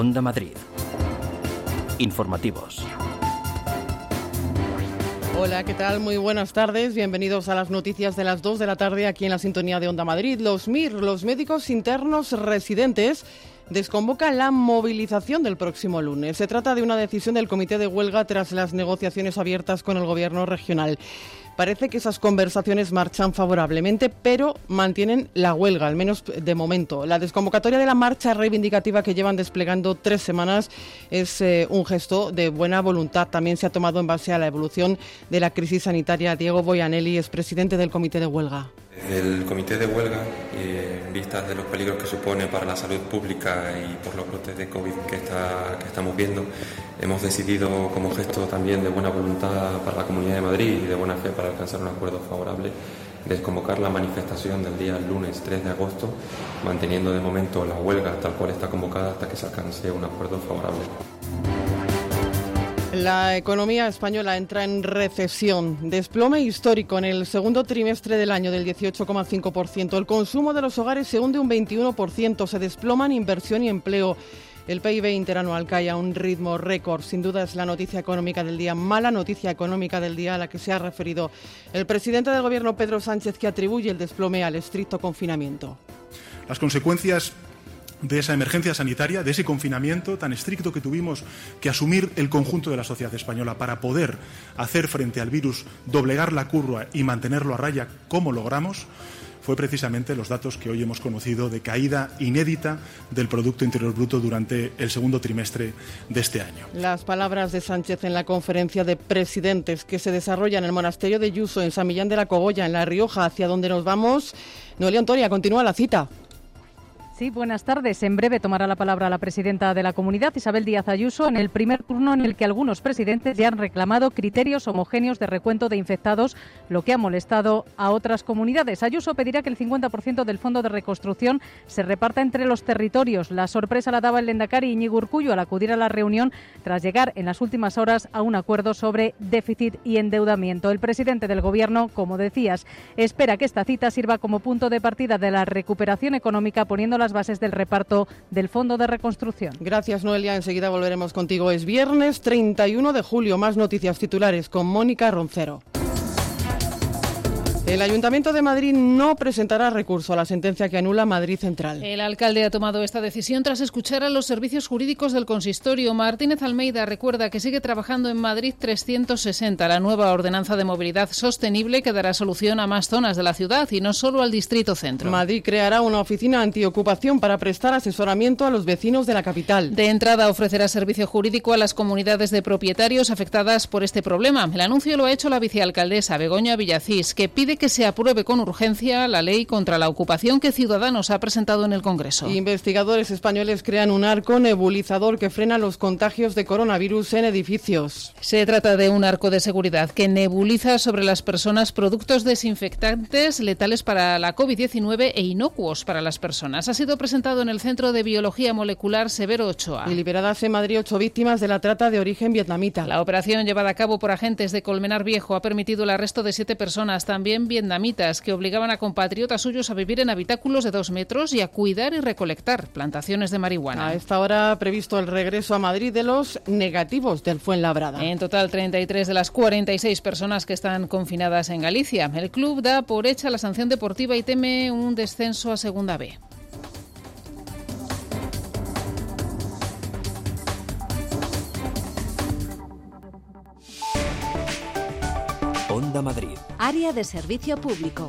Onda Madrid. Informativos. Hola, ¿qué tal? Muy buenas tardes. Bienvenidos a las noticias de las 2 de la tarde aquí en la sintonía de Onda Madrid. Los MIR, los médicos internos residentes, desconvocan la movilización del próximo lunes. Se trata de una decisión del comité de huelga tras las negociaciones abiertas con el gobierno regional. Parece que esas conversaciones marchan favorablemente, pero mantienen la huelga, al menos de momento. La desconvocatoria de la marcha reivindicativa que llevan desplegando tres semanas es eh, un gesto de buena voluntad. También se ha tomado en base a la evolución de la crisis sanitaria. Diego Boyanelli es presidente del comité de huelga. El comité de huelga, eh, en vistas de los peligros que supone para la salud pública y por los brotes de COVID que, que estamos viendo, hemos decidido, como gesto también de buena voluntad para la Comunidad de Madrid y de buena fe para alcanzar un acuerdo favorable, desconvocar la manifestación del día lunes 3 de agosto, manteniendo de momento la huelga tal cual está convocada hasta que se alcance un acuerdo favorable. La economía española entra en recesión. Desplome histórico en el segundo trimestre del año del 18,5%. El consumo de los hogares se hunde un 21%. Se desploman inversión y empleo. El PIB interanual cae a un ritmo récord. Sin duda es la noticia económica del día, mala noticia económica del día a la que se ha referido el presidente del Gobierno, Pedro Sánchez, que atribuye el desplome al estricto confinamiento. Las consecuencias de esa emergencia sanitaria, de ese confinamiento tan estricto que tuvimos que asumir el conjunto de la sociedad española para poder hacer frente al virus, doblegar la curva y mantenerlo a raya como logramos, fue precisamente los datos que hoy hemos conocido de caída inédita del Producto Interior Bruto durante el segundo trimestre de este año. Las palabras de Sánchez en la conferencia de presidentes que se desarrolla en el monasterio de Yuso, en San Millán de la Cogolla, en La Rioja, hacia donde nos vamos. Noelia Antonia, continúa la cita. Sí, buenas tardes. En breve tomará la palabra la presidenta de la comunidad, Isabel Díaz Ayuso, en el primer turno en el que algunos presidentes ya han reclamado criterios homogéneos de recuento de infectados, lo que ha molestado a otras comunidades. Ayuso pedirá que el 50% del fondo de reconstrucción se reparta entre los territorios. La sorpresa la daba el Lendakari Iñigo Urcullo al acudir a la reunión tras llegar en las últimas horas a un acuerdo sobre déficit y endeudamiento. El presidente del Gobierno, como decías, espera que esta cita sirva como punto de partida de la recuperación económica poniendo las bases del reparto del Fondo de Reconstrucción. Gracias, Noelia. Enseguida volveremos contigo. Es viernes 31 de julio. Más noticias titulares con Mónica Roncero. El Ayuntamiento de Madrid no presentará recurso a la sentencia que anula Madrid Central. El alcalde ha tomado esta decisión tras escuchar a los servicios jurídicos del consistorio. Martínez Almeida recuerda que sigue trabajando en Madrid 360, la nueva ordenanza de movilidad sostenible que dará solución a más zonas de la ciudad y no solo al distrito centro. Madrid creará una oficina antiocupación para prestar asesoramiento a los vecinos de la capital. De entrada ofrecerá servicio jurídico a las comunidades de propietarios afectadas por este problema. El anuncio lo ha hecho la vicealcaldesa Begoña Villacís, que pide que se apruebe con urgencia la ley contra la ocupación que Ciudadanos ha presentado en el Congreso. Investigadores españoles crean un arco nebulizador que frena los contagios de coronavirus en edificios. Se trata de un arco de seguridad que nebuliza sobre las personas productos desinfectantes letales para la COVID-19 e inocuos para las personas. Ha sido presentado en el Centro de Biología Molecular Severo Ochoa. Y liberadas en Madrid ocho víctimas de la trata de origen vietnamita. La operación llevada a cabo por agentes de Colmenar Viejo ha permitido el arresto de siete personas, también vietnamitas que obligaban a compatriotas suyos a vivir en habitáculos de dos metros y a cuidar y recolectar plantaciones de marihuana. A esta hora previsto el regreso a Madrid de los negativos del Fuenlabrada. En total, 33 de las 46 personas que están confinadas en Galicia. El club da por hecha la sanción deportiva y teme un descenso a Segunda B. Madrid. Área de servicio público.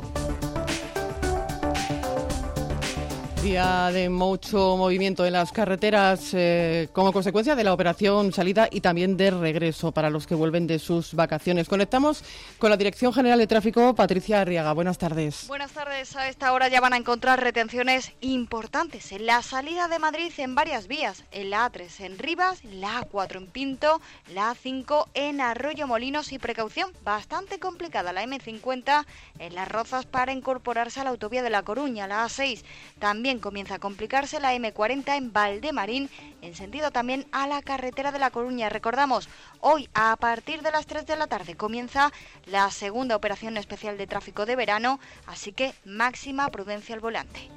Día de mucho movimiento en las carreteras eh, como consecuencia de la operación salida y también de regreso para los que vuelven de sus vacaciones. Conectamos con la Dirección General de Tráfico, Patricia Arriaga. Buenas tardes. Buenas tardes. A esta hora ya van a encontrar retenciones importantes en la salida de Madrid en varias vías. En la A3 en Rivas, la A4 en Pinto, la A5 en Arroyo Molinos y precaución bastante complicada la M50 en Las Rozas para incorporarse a la autovía de La Coruña, la A6. También comienza a complicarse la M40 en Valdemarín, en sentido también a la carretera de La Coruña. Recordamos, hoy a partir de las 3 de la tarde comienza la segunda operación especial de tráfico de verano, así que máxima prudencia al volante.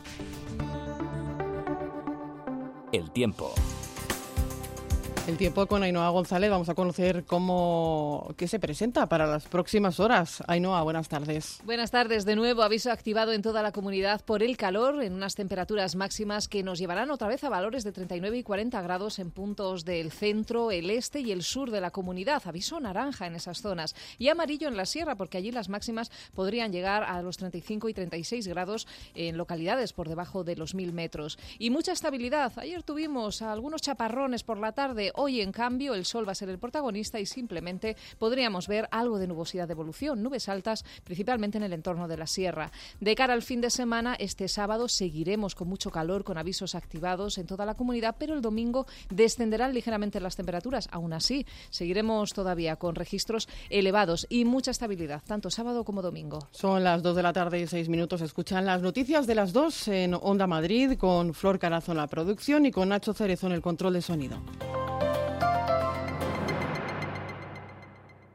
El tiempo. El tiempo con Ainhoa González. Vamos a conocer cómo qué se presenta para las próximas horas. Ainhoa, buenas tardes. Buenas tardes. De nuevo, aviso activado en toda la comunidad por el calor en unas temperaturas máximas que nos llevarán otra vez a valores de 39 y 40 grados en puntos del centro, el este y el sur de la comunidad. Aviso naranja en esas zonas. Y amarillo en la sierra, porque allí las máximas podrían llegar a los 35 y 36 grados en localidades por debajo de los 1000 metros. Y mucha estabilidad. Ayer tuvimos algunos chaparrones por la tarde Hoy, en cambio, el sol va a ser el protagonista y simplemente podríamos ver algo de nubosidad de evolución, nubes altas, principalmente en el entorno de la sierra. De cara al fin de semana, este sábado seguiremos con mucho calor, con avisos activados en toda la comunidad, pero el domingo descenderán ligeramente las temperaturas. Aún así, seguiremos todavía con registros elevados y mucha estabilidad, tanto sábado como domingo. Son las 2 de la tarde y 6 minutos. Escuchan las noticias de las 2 en Onda Madrid con Flor Carazo en la producción y con Nacho Cerezo en el control de sonido.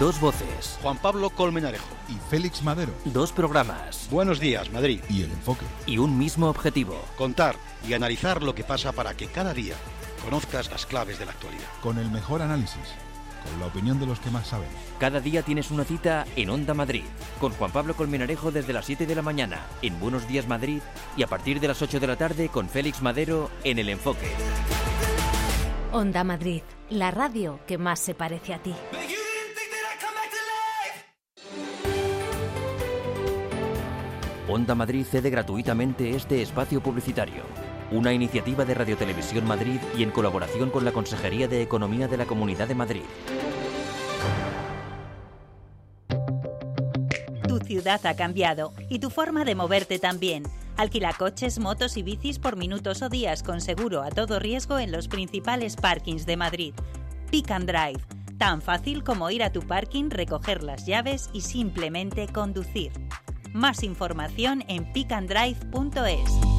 Dos voces. Juan Pablo Colmenarejo. Y Félix Madero. Dos programas. Buenos días, Madrid. Y el enfoque. Y un mismo objetivo. Contar y analizar lo que pasa para que cada día conozcas las claves de la actualidad. Con el mejor análisis. Con la opinión de los que más saben. Cada día tienes una cita en Onda Madrid. Con Juan Pablo Colmenarejo desde las 7 de la mañana en Buenos Días Madrid. Y a partir de las 8 de la tarde con Félix Madero en El Enfoque. Onda Madrid. La radio que más se parece a ti. Onda Madrid cede gratuitamente este espacio publicitario, una iniciativa de Radio Televisión Madrid y en colaboración con la Consejería de Economía de la Comunidad de Madrid. Tu ciudad ha cambiado y tu forma de moverte también. Alquila coches, motos y bicis por minutos o días con seguro a todo riesgo en los principales parkings de Madrid. Pick and Drive, tan fácil como ir a tu parking, recoger las llaves y simplemente conducir. Más información en pickandrive.es.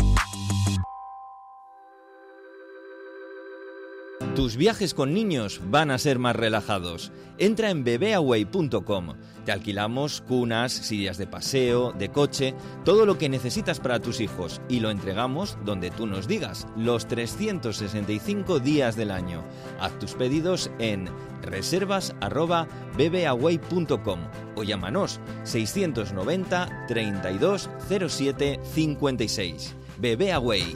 Tus viajes con niños van a ser más relajados. Entra en bebeaway.com. Te alquilamos cunas, sillas de paseo, de coche, todo lo que necesitas para tus hijos y lo entregamos donde tú nos digas, los 365 días del año. Haz tus pedidos en reservas@bebeaway.com o llámanos 690 32 07 56. Bebeaway.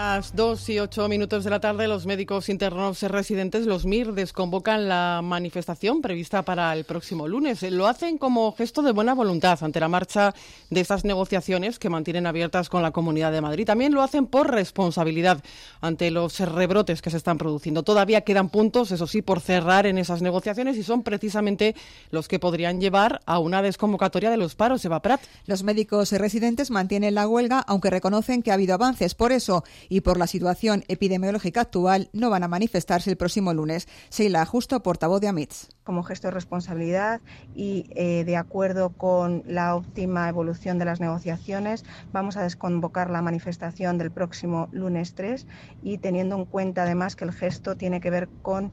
Las 2 y 8 minutos de la tarde, los médicos internos residentes, los MIR, desconvocan la manifestación prevista para el próximo lunes. Lo hacen como gesto de buena voluntad ante la marcha de estas negociaciones que mantienen abiertas con la Comunidad de Madrid. También lo hacen por responsabilidad ante los rebrotes que se están produciendo. Todavía quedan puntos, eso sí, por cerrar en esas negociaciones y son precisamente los que podrían llevar a una desconvocatoria de los paros. Eva Prat. Los médicos residentes mantienen la huelga, aunque reconocen que ha habido avances. Por eso, y por la situación epidemiológica actual no van a manifestarse el próximo lunes. Sheila Justo, portavoz de AMITS. Como gesto de responsabilidad y eh, de acuerdo con la óptima evolución de las negociaciones, vamos a desconvocar la manifestación del próximo lunes 3 y teniendo en cuenta además que el gesto tiene que ver con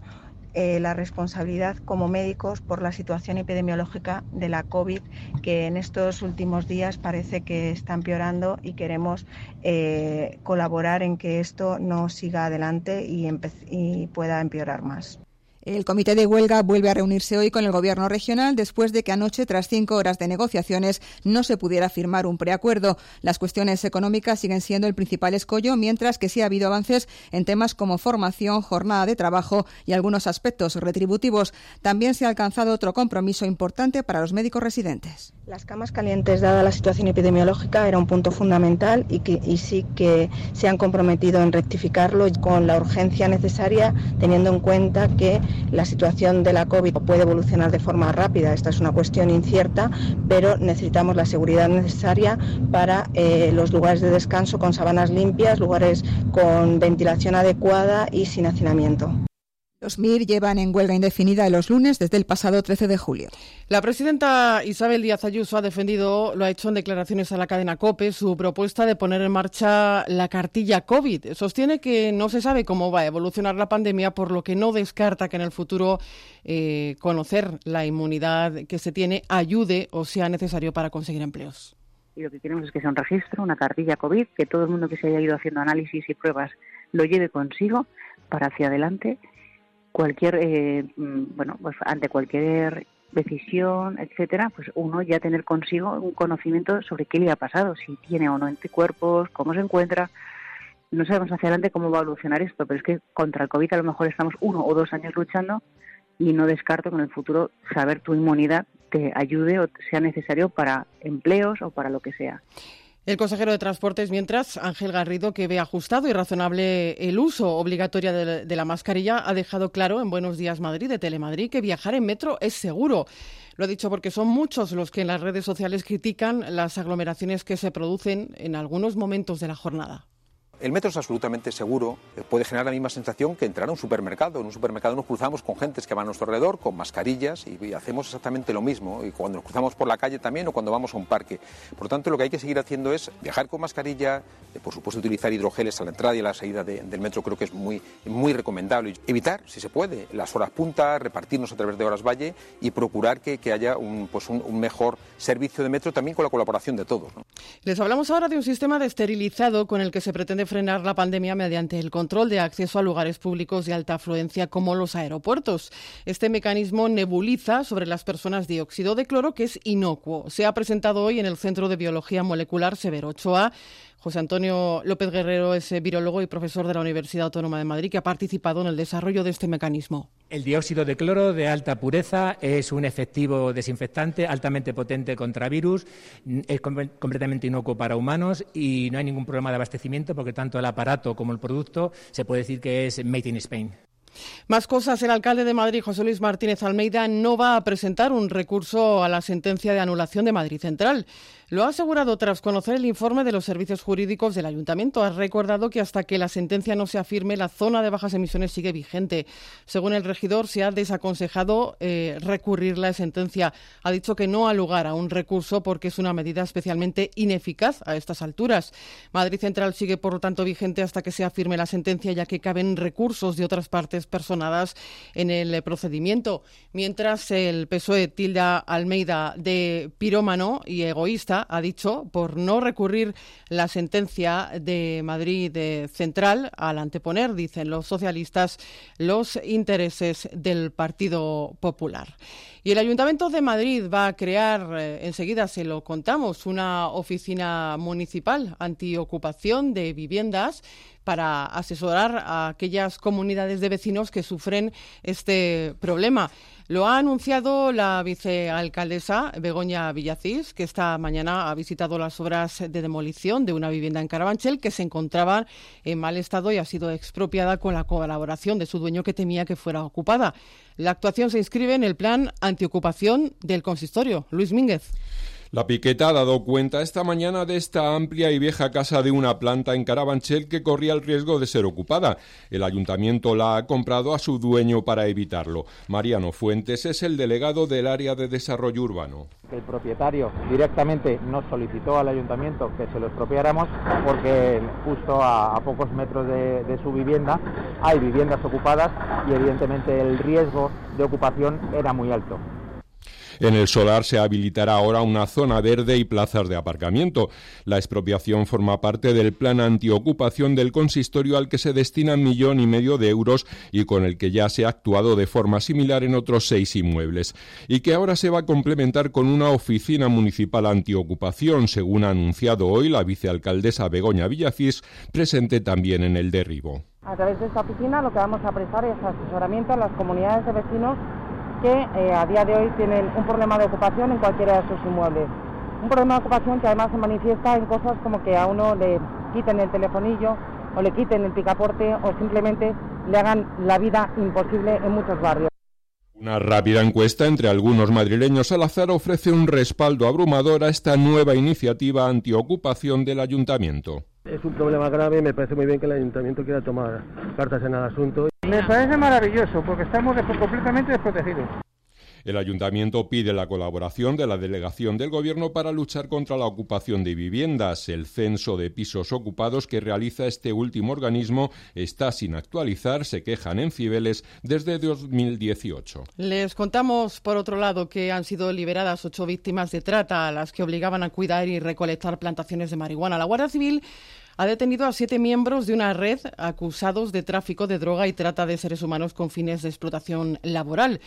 eh, la responsabilidad como médicos por la situación epidemiológica de la COVID, que en estos últimos días parece que está empeorando y queremos eh, colaborar en que esto no siga adelante y pueda empeorar más. El comité de huelga vuelve a reunirse hoy con el gobierno regional después de que anoche, tras cinco horas de negociaciones, no se pudiera firmar un preacuerdo. Las cuestiones económicas siguen siendo el principal escollo, mientras que sí ha habido avances en temas como formación, jornada de trabajo y algunos aspectos retributivos. También se ha alcanzado otro compromiso importante para los médicos residentes. Las camas calientes, dada la situación epidemiológica, era un punto fundamental y, y sí que se han comprometido en rectificarlo con la urgencia necesaria, teniendo en cuenta que la situación de la COVID puede evolucionar de forma rápida, esta es una cuestión incierta, pero necesitamos la seguridad necesaria para eh, los lugares de descanso con sabanas limpias, lugares con ventilación adecuada y sin hacinamiento. Los MIR llevan en huelga indefinida los lunes desde el pasado 13 de julio. La presidenta Isabel Díaz Ayuso ha defendido, lo ha hecho en declaraciones a la cadena COPE, su propuesta de poner en marcha la cartilla COVID. Sostiene que no se sabe cómo va a evolucionar la pandemia, por lo que no descarta que en el futuro eh, conocer la inmunidad que se tiene ayude o sea necesario para conseguir empleos. Y lo que queremos es que sea un registro, una cartilla COVID, que todo el mundo que se haya ido haciendo análisis y pruebas lo lleve consigo para hacia adelante cualquier, eh, mm, bueno, pues ante cualquier decisión, etcétera, pues uno ya tener consigo un conocimiento sobre qué le ha pasado, si tiene o no anticuerpos, cómo se encuentra. No sabemos hacia adelante cómo va a evolucionar esto, pero es que contra el COVID a lo mejor estamos uno o dos años luchando y no descarto que en el futuro saber tu inmunidad te ayude o sea necesario para empleos o para lo que sea. El consejero de Transportes, mientras, Ángel Garrido, que ve ajustado y razonable el uso obligatorio de, la mascarilla, ha dejado claro en Buenos Días Madrid, de Telemadrid, que viajar en metro es seguro. Lo ha dicho porque son muchos los que en las redes sociales critican las aglomeraciones que se producen en algunos momentos de la jornada. El metro es absolutamente seguro, eh, puede generar la misma sensación que entrar a un supermercado. En un supermercado nos cruzamos con gentes que van a nuestro alrededor con mascarillas y, hacemos exactamente lo mismo. Y cuando nos cruzamos por la calle también o cuando vamos a un parque. Por lo tanto, lo que hay que seguir haciendo es viajar con mascarilla, eh, por supuesto utilizar hidrogeles a la entrada y a la salida del metro, creo que es muy, muy recomendable. Evitar, si se puede, las horas punta, repartirnos a través de horas valle y procurar que, haya un, pues un, mejor servicio de metro también con la colaboración de todos. Les hablamos ahora de un sistema de esterilizado con el que se pretende frenar la pandemia mediante el control de acceso a lugares públicos de alta afluencia como los aeropuertos. Este mecanismo nebuliza sobre las personas dióxido de cloro que es inocuo. Se ha presentado hoy en el Centro de Biología Molecular Severo Ochoa. José Antonio López Guerrero es virólogo y profesor de la Universidad Autónoma de Madrid que ha participado en el desarrollo de este mecanismo. El dióxido de cloro de alta pureza es un efectivo desinfectante altamente potente contra virus, es completamente inocuo para humanos y no hay ningún problema de abastecimiento porque tanto el aparato como el producto se puede decir que es made in Spain. Más cosas. El alcalde de Madrid, José Luis Martínez Almeida, no va a presentar un recurso a la sentencia de anulación de Madrid Central. Lo ha asegurado tras conocer el informe de los servicios jurídicos del ayuntamiento. Ha recordado que hasta que la sentencia no se afirme, la zona de bajas emisiones sigue vigente. Según el regidor, se ha desaconsejado eh, recurrir la sentencia. Ha dicho que no ha lugar a un recurso porque es una medida especialmente ineficaz a estas alturas. Madrid Central sigue, por lo tanto, vigente hasta que se afirme la sentencia, ya que caben recursos de otras partes personadas en el procedimiento. Mientras el PSOE tilda Almeida de pirómano y egoísta, ha dicho, por no recurrir la sentencia de Madrid Central al anteponer, dicen los socialistas, los intereses del Partido Popular. Y el Ayuntamiento de Madrid va a crear, eh, enseguida se lo contamos, una oficina municipal antiocupación de viviendas para asesorar a aquellas comunidades de vecinos que sufren este problema. Lo ha anunciado la vicealcaldesa Begoña Villacís, que esta mañana ha visitado las obras de demolición de una vivienda en Carabanchel que se encontraba en mal estado y ha sido expropiada con la colaboración de su dueño que temía que fuera ocupada. La actuación se inscribe en el plan antiocupación del consistorio. Luis Mínguez. La piqueta ha dado cuenta esta mañana de esta amplia y vieja casa de una planta en Carabanchel que corría el riesgo de ser ocupada. El ayuntamiento la ha comprado a su dueño para evitarlo. Mariano Fuentes es el delegado del área de desarrollo urbano. El propietario directamente nos solicitó al ayuntamiento que se lo expropiáramos porque justo a, pocos metros de su vivienda hay viviendas ocupadas y evidentemente el riesgo de ocupación era muy alto. En el solar se habilitará ahora una zona verde y plazas de aparcamiento. La expropiación forma parte del plan antiocupación del consistorio al que se destina un millón y medio de euros y con el que ya se ha actuado de forma similar en otros seis inmuebles. Y que ahora se va a complementar con una oficina municipal antiocupación, según ha anunciado hoy la vicealcaldesa Begoña Villacís, presente también en el derribo. A través de esta oficina lo que vamos a prestar es asesoramiento a las comunidades de vecinos que eh, a día de hoy tienen un problema de ocupación en cualquiera de sus inmuebles. Un problema de ocupación que además se manifiesta en cosas como que a uno le quiten el telefonillo o le quiten el picaporte o simplemente le hagan la vida imposible en muchos barrios. Una rápida encuesta entre algunos madrileños al azar ofrece un respaldo abrumador a esta nueva iniciativa antiocupación del ayuntamiento. Es un problema grave y me parece muy bien que el ayuntamiento quiera tomar cartas en el asunto. Me parece maravilloso porque estamos completamente desprotegidos. El ayuntamiento pide la colaboración de la delegación del Gobierno para luchar contra la ocupación de viviendas. El censo de pisos ocupados que realiza este último organismo está sin actualizar, se quejan en Cibeles desde 2018. Les contamos, por otro lado, que han sido liberadas ocho víctimas de trata a las que obligaban a cuidar y recolectar plantaciones de marihuana. La Guardia Civil ha detenido a siete miembros de una red acusados de tráfico de droga y trata de seres humanos con fines de explotación laboral.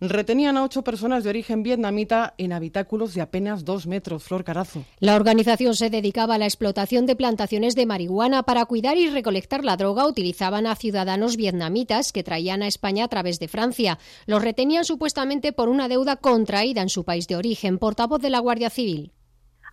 Retenían a ocho personas de origen vietnamita en habitáculos de apenas dos metros. Flor Carazo. La organización se dedicaba a la explotación de plantaciones de marihuana. Para cuidar y recolectar la droga utilizaban a ciudadanos vietnamitas que traían a España a través de Francia. Los retenían supuestamente por una deuda contraída en su país de origen. Portavoz de la Guardia Civil.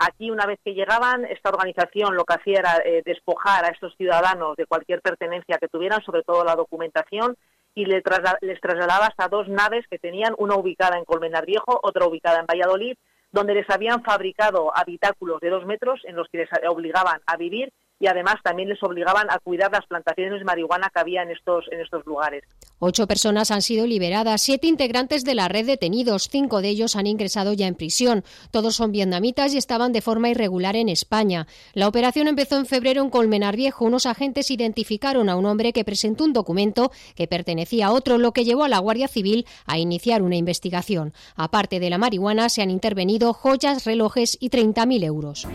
Aquí, una vez que llegaban, esta organización lo que hacía era eh, despojar a estos ciudadanos de cualquier pertenencia que tuvieran, sobre todo la documentación, y les, trasladaba hasta dos naves que tenían, una ubicada en Colmenar Viejo, otra ubicada en Valladolid, donde les habían fabricado habitáculos de dos metros en los que les obligaban a vivir y además también les obligaban a cuidar las plantaciones de marihuana que había en estos, en estos lugares. Ocho personas han sido liberadas, siete integrantes de la red detenidos, cinco de ellos han ingresado ya en prisión. Todos son vietnamitas y estaban de forma irregular en España. La operación empezó en febrero en Colmenar Viejo. Unos agentes identificaron a un hombre que presentó un documento que pertenecía a otro, lo que llevó a la Guardia Civil a iniciar una investigación. Aparte de la marihuana, se han intervenido joyas, relojes y 30.000 euros.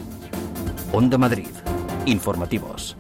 Onda Madrid. Informativos.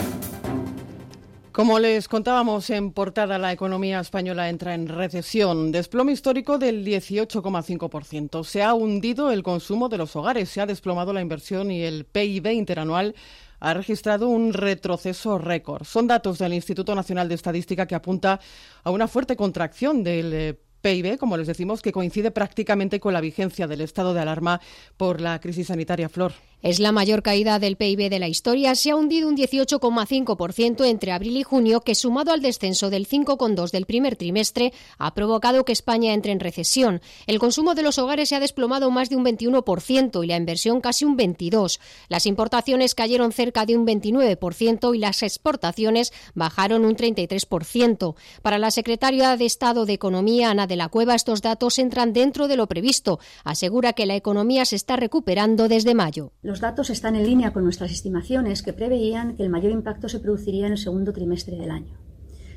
Como les contábamos en portada, la economía española entra en recesión, desplome histórico del 18,5%. Se ha hundido el consumo de los hogares, se ha desplomado la inversión y el PIB interanual ha registrado un retroceso récord. Son datos del Instituto Nacional de Estadística que apunta a una fuerte contracción del eh, PIB, como les decimos, que coincide prácticamente con la vigencia del estado de alarma por la crisis sanitaria. Flor. Es la mayor caída del PIB de la historia. Se ha hundido un 18,5% entre abril y junio, que sumado al descenso del 5,2% del primer trimestre, ha provocado que España entre en recesión. El consumo de los hogares se ha desplomado más de un 21% y la inversión casi un 22%. Las importaciones cayeron cerca de un 29% y las exportaciones bajaron un 33%. Para la secretaria de Estado de Economía, Ana de la Cueva, estos datos entran dentro de lo previsto. Asegura que la economía se está recuperando desde mayo. Los datos están en línea con nuestras estimaciones que preveían que el mayor impacto se produciría en el segundo trimestre del año.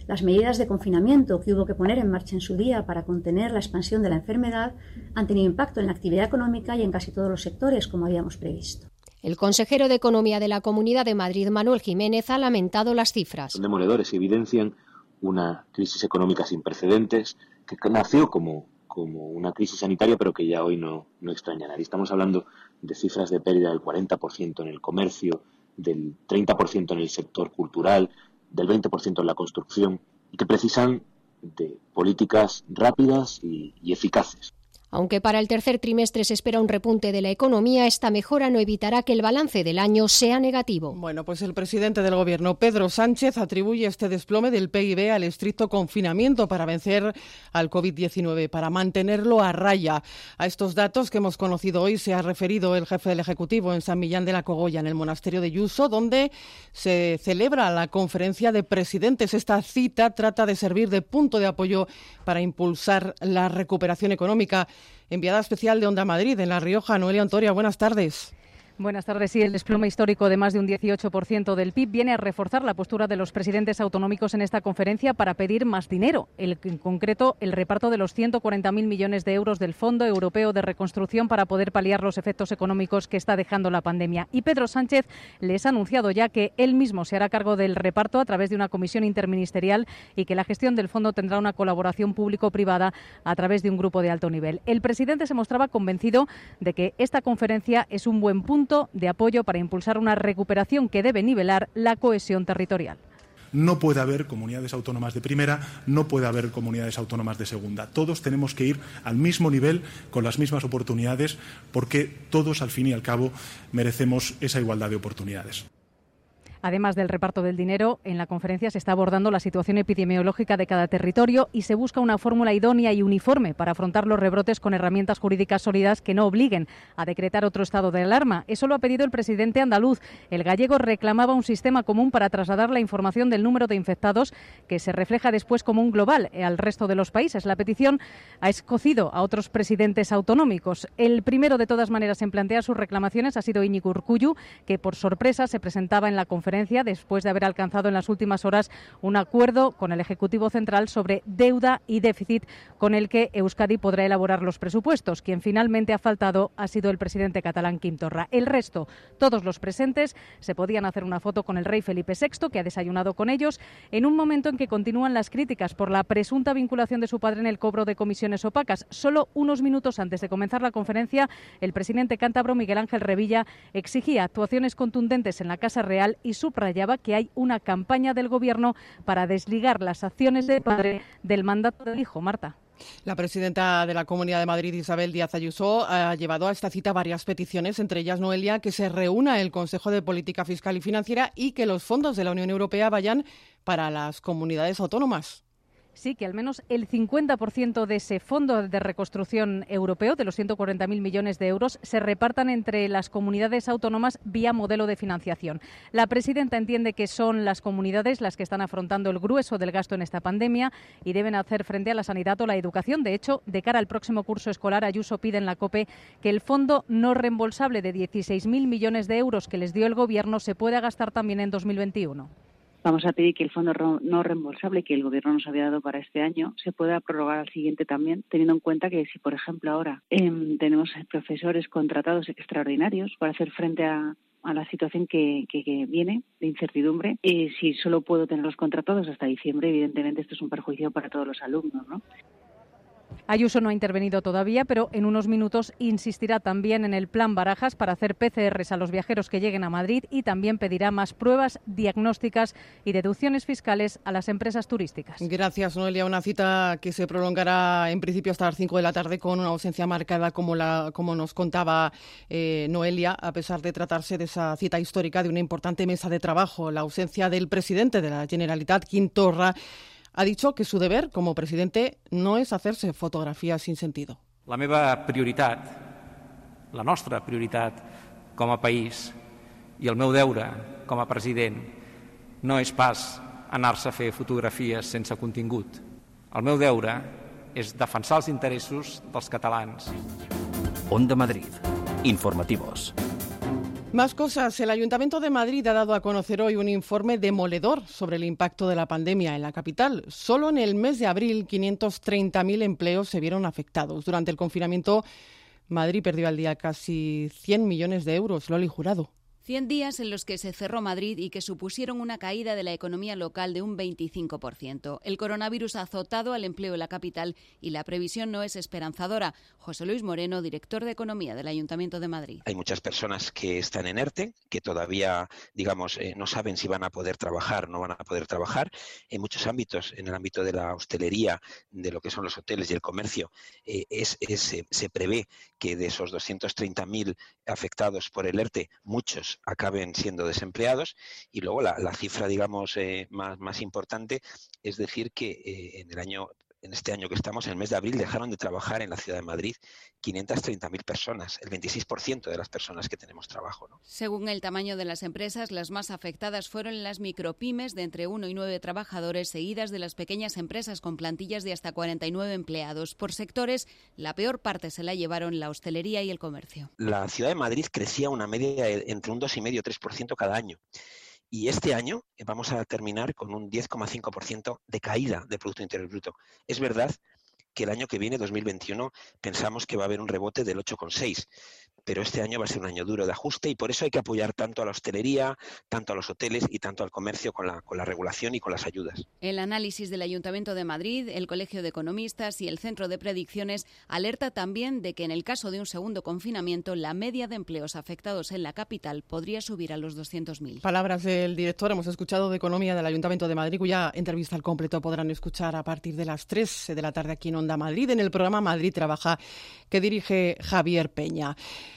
Las medidas de confinamiento que hubo que poner en marcha en su día para contener la expansión de la enfermedad han tenido impacto en la actividad económica y en casi todos los sectores, como habíamos previsto. El consejero de Economía de la Comunidad de Madrid, Manuel Jiménez, ha lamentado las cifras. Son demoledores y evidencian una crisis económica sin precedentes que nació como como una crisis sanitaria, pero que ya hoy no, no extraña a nadie. Estamos hablando de cifras de pérdida del 40% en el comercio, del 30% en el sector cultural, del 20% en la construcción, y que precisan de políticas rápidas y eficaces. Aunque para el tercer trimestre se espera un repunte de la economía, esta mejora no evitará que el balance del año sea negativo. Bueno, pues el presidente del Gobierno, Pedro Sánchez, atribuye este desplome del PIB al estricto confinamiento para vencer al COVID-19, para mantenerlo a raya. A estos datos que hemos conocido hoy se ha referido el jefe del Ejecutivo en San Millán de la Cogolla, en el monasterio de Yuso, donde se celebra la conferencia de presidentes. Esta cita trata de servir de punto de apoyo para impulsar la recuperación económica enviada especial de Onda Madrid en La Rioja. Noelia Antoria, buenas tardes. Buenas tardes. Sí, el desplome histórico de más de un 18% del PIB viene a reforzar la postura de los presidentes autonómicos en esta conferencia para pedir más dinero, el, en concreto el reparto de los 140.000 millones de euros del Fondo Europeo de Reconstrucción para poder paliar los efectos económicos que está dejando la pandemia. Y Pedro Sánchez les ha anunciado ya que él mismo se hará cargo del reparto a través de una comisión interministerial y que la gestión del fondo tendrá una colaboración público-privada a través de un grupo de alto nivel. El presidente se mostraba convencido de que esta conferencia es un buen punto de apoyo para impulsar una recuperación que debe nivelar la cohesión territorial. No puede haber comunidades autónomas de primera, no puede haber comunidades autónomas de segunda. Todos tenemos que ir al mismo nivel, con las mismas oportunidades, porque todos, al fin y al cabo, merecemos esa igualdad de oportunidades. Además del reparto del dinero, en la conferencia se está abordando la situación epidemiológica de cada territorio y se busca una fórmula idónea y uniforme para afrontar los rebrotes con herramientas jurídicas sólidas que no obliguen a decretar otro estado de alarma. Eso lo ha pedido el presidente andaluz. El gallego reclamaba un sistema común para trasladar la información del número de infectados que se refleja después como un global al resto de los países. La petición ha escocido a otros presidentes autonómicos. El primero, de todas maneras, en plantear sus reclamaciones ha sido Íñigo Urcuyu, que por sorpresa se presentaba en la conferencia después de haber alcanzado en las últimas horas un acuerdo con el Ejecutivo Central sobre deuda y déficit con el que Euskadi podrá elaborar los presupuestos. Quien finalmente ha faltado ha sido el presidente catalán Quim Torra. El resto, todos los presentes, se podían hacer una foto con el rey Felipe VI, que ha desayunado con ellos, en un momento en que continúan las críticas por la presunta vinculación de su padre en el cobro de comisiones opacas. Solo unos minutos antes de comenzar la conferencia, el presidente cántabro Miguel Ángel Revilla exigía actuaciones contundentes en la Casa Real y subrayaba que hay una campaña del Gobierno para desligar las acciones de padre del mandato del hijo. Marta. La presidenta de la Comunidad de Madrid, Isabel Díaz Ayuso, ha llevado a esta cita varias peticiones, entre ellas, Noelia, que se reúna el Consejo de Política Fiscal y Financiera y que los fondos de la Unión Europea vayan para las comunidades autónomas. Sí, que al menos el 50% de ese fondo de reconstrucción europeo, de los 140.000 millones de euros, se repartan entre las comunidades autónomas vía modelo de financiación. La presidenta entiende que son las comunidades las que están afrontando el grueso del gasto en esta pandemia y deben hacer frente a la sanidad o la educación. De hecho, de cara al próximo curso escolar, Ayuso pide en la COPE que el fondo no reembolsable de 16.000 millones de euros que les dio el Gobierno se pueda gastar también en 2021 vamos a pedir que el fondo no reembolsable que el Gobierno nos había dado para este año se pueda prorrogar al siguiente también, teniendo en cuenta que si, por ejemplo, ahora em, tenemos profesores contratados extraordinarios para hacer frente a, la situación que, viene de incertidumbre. Y si solo puedo tenerlos contratados hasta diciembre, evidentemente esto es un perjuicio para todos los alumnos, ¿no? Ayuso no ha intervenido todavía, pero en unos minutos insistirá también en el plan Barajas para hacer PCRs a los viajeros que lleguen a Madrid y también pedirá más pruebas diagnósticas y deducciones fiscales a las empresas turísticas. Gracias, Noelia. Una cita que se prolongará en principio hasta las 5 de la tarde con una ausencia marcada como, la, como nos contaba eh, Noelia, a pesar de tratarse de esa cita histórica de una importante mesa de trabajo. La ausencia del presidente de la Generalitat, Quintorra, ha dicho que su deber como presidente no es hacerse fotografías sin sentido. La meva prioritat, la nostra prioritat com a país i el meu deure com a president no és pas anar-se a fer fotografies sense contingut. El meu deure és defensar els interessos dels catalans. Onda Madrid. Informativos. Más cosas. El Ayuntamiento de Madrid ha dado a conocer hoy un informe demoledor sobre el impacto de la pandemia en la capital. Solo en el mes de abril, 530.000 empleos se vieron afectados. Durante el confinamiento, Madrid perdió al día casi 100 millones de euros. Loli Jurado. 100 días en los que se cerró Madrid y que supusieron una caída de la economía local de un 25%. El coronavirus ha azotado al empleo en la capital y la previsión no es esperanzadora. José Luis Moreno, director de Economía del Ayuntamiento de Madrid. Hay muchas personas que están en ERTE, que todavía, digamos, eh, no saben si van a poder trabajar no van a poder trabajar. En muchos ámbitos, en el ámbito de la hostelería, de lo que son los hoteles y el comercio, eh, es, se prevé que de esos 230.000 afectados por el ERTE, muchos acaben siendo desempleados. Y luego la, cifra, digamos, eh, más, más importante es decir que eh, en el año en este año que estamos, en el mes de abril, dejaron de trabajar en la ciudad de Madrid 530.000 personas, el 26% de las personas que tenemos trabajo. ¿no? Según el tamaño de las empresas, las más afectadas fueron las micropymes de entre 1 y 9 trabajadores, seguidas de las pequeñas empresas con plantillas de hasta 49 empleados. Por sectores, la peor parte se la llevaron la hostelería y el comercio. La ciudad de Madrid crecía una media entre un 2,5 y 3% cada año. Y este año eh, vamos a terminar con un 10,5% de caída de Producto Interior Bruto. Es verdad que el año que viene, 2021, pensamos que va a haber un rebote del 8,6, pero este año va a ser un año duro de ajuste y por eso hay que apoyar tanto a la hostelería, tanto a los hoteles y tanto al comercio con la, con la regulación y con las ayudas. El análisis del Ayuntamiento de Madrid, el Colegio de Economistas y el Centro de Predicciones alerta también de que en el caso de un segundo confinamiento, la media de empleos afectados en la capital podría subir a los 200.000. Palabras del director, hemos escuchado de Economía del Ayuntamiento de Madrid, cuya entrevista al completo podrán escuchar a partir de las 3 de la tarde aquí en Onda Madrid, en el programa Madrid Trabaja, que dirige Javier Peña.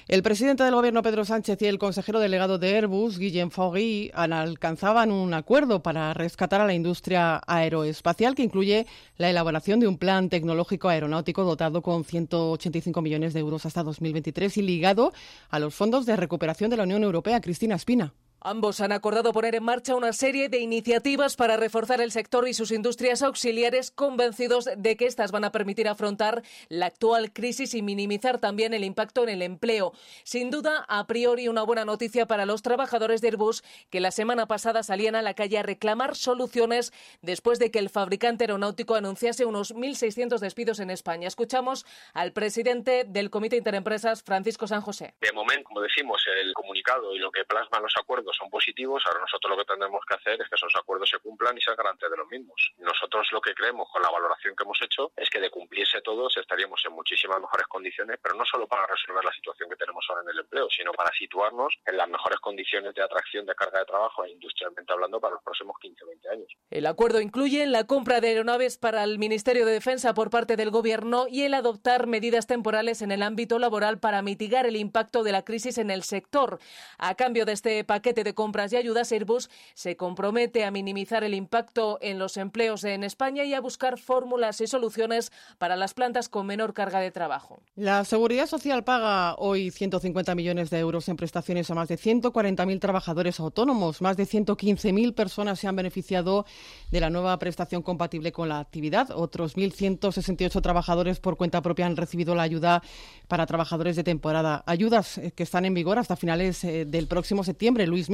El presidente del Gobierno, Pedro Sánchez, y el consejero delegado de Airbus, Guillem Faury, alcanzaban un acuerdo para rescatar a la industria aeroespacial que incluye la elaboración de un plan tecnológico aeronáutico dotado con 185 millones de euros hasta 2023 y ligado a los fondos de recuperación de la Unión Europea. Cristina Espina. Ambos han acordado poner en marcha una serie de iniciativas para reforzar el sector y sus industrias auxiliares, convencidos de que estas van a permitir afrontar la actual crisis y minimizar también el impacto en el empleo. Sin duda, a priori, una buena noticia para los trabajadores de Airbus que la semana pasada salían a la calle a reclamar soluciones después de que el fabricante aeronáutico anunciase unos 1.600 despidos en España. Escuchamos al presidente del Comité Interempresas, Francisco San José. De momento, como decimos, el comunicado y lo que plasma los acuerdos son positivos, ahora nosotros lo que tendremos que hacer es que esos acuerdos se cumplan y sean garantes de los mismos. Nosotros lo que creemos con la valoración que hemos hecho es que de cumplirse todos estaríamos en muchísimas mejores condiciones, pero no solo para resolver la situación que tenemos ahora en el empleo, sino para situarnos en las mejores condiciones de atracción de carga de trabajo e industrialmente hablando para los próximos 15 o 20 años. El acuerdo incluye la compra de aeronaves para el Ministerio de Defensa por parte del Gobierno y el adoptar medidas temporales en el ámbito laboral para mitigar el impacto de la crisis en el sector. A cambio de este paquete de compras y ayudas, Airbus se compromete a minimizar el impacto en los empleos en España y a buscar fórmulas y soluciones para las plantas con menor carga de trabajo. La Seguridad Social paga hoy 150 millones de euros en prestaciones a más de 140.000 trabajadores autónomos. Más de 115.000 personas se han beneficiado de la nueva prestación compatible con la actividad. Otros 1.168 trabajadores por cuenta propia han recibido la ayuda para trabajadores de temporada. Ayudas eh, que están en vigor hasta finales eh, del próximo septiembre. Luis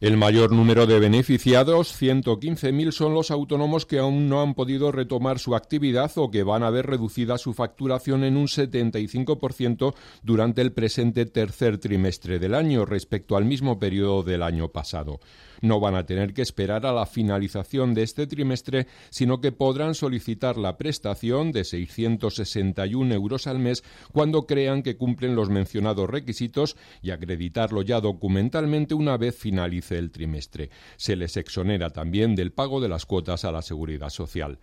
el mayor número de beneficiados, 115.000, son los autónomos que aún no han podido retomar su actividad o que van a ver reducida su facturación en un 75% durante el presente tercer trimestre del año respecto al mismo periodo del año pasado. No van a tener que esperar a la finalización de este trimestre, sino que podrán solicitar la prestación de 661 euros al mes cuando crean que cumplen los mencionados requisitos y acreditarlo ya documentalmente una vez finalice el trimestre. Se les exonera también del pago de las cuotas a la seguridad social.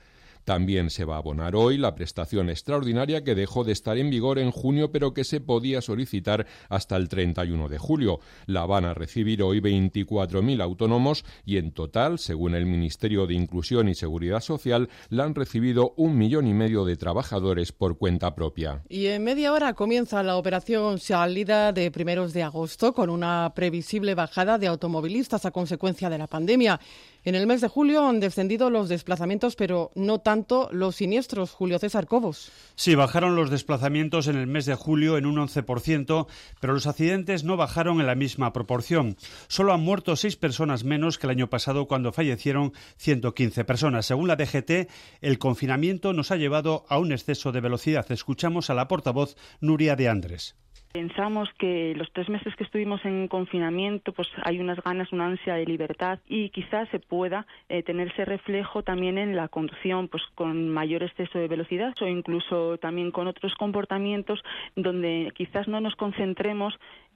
También se va a abonar hoy la prestación extraordinaria que dejó de estar en vigor en junio pero que se podía solicitar hasta el 31 de julio. La van a recibir hoy 24.000 autónomos y en total, según el Ministerio de Inclusión y Seguridad Social, la han recibido un millón y medio de trabajadores por cuenta propia. Y en media hora comienza la operación salida de primeros de agosto con una previsible bajada de automovilistas a consecuencia de la pandemia. En el mes de julio han descendido los desplazamientos, pero no tanto los siniestros. Julio César Cobos. Sí, bajaron los desplazamientos en el mes de julio en un 11%, pero los accidentes no bajaron en la misma proporción. Solo han muerto seis personas menos que el año pasado cuando fallecieron 115 personas. Según la DGT, el confinamiento nos ha llevado a un exceso de velocidad. Escuchamos a la portavoz Nuria de Andrés. Pensamos que los tres meses que estuvimos en confinamiento, pues hay unas ganas, una ansia de libertad y quizás se pueda eh, tener ese reflejo también en la conducción, pues con mayor exceso de velocidad o incluso también con otros comportamientos donde quizás no nos concentremos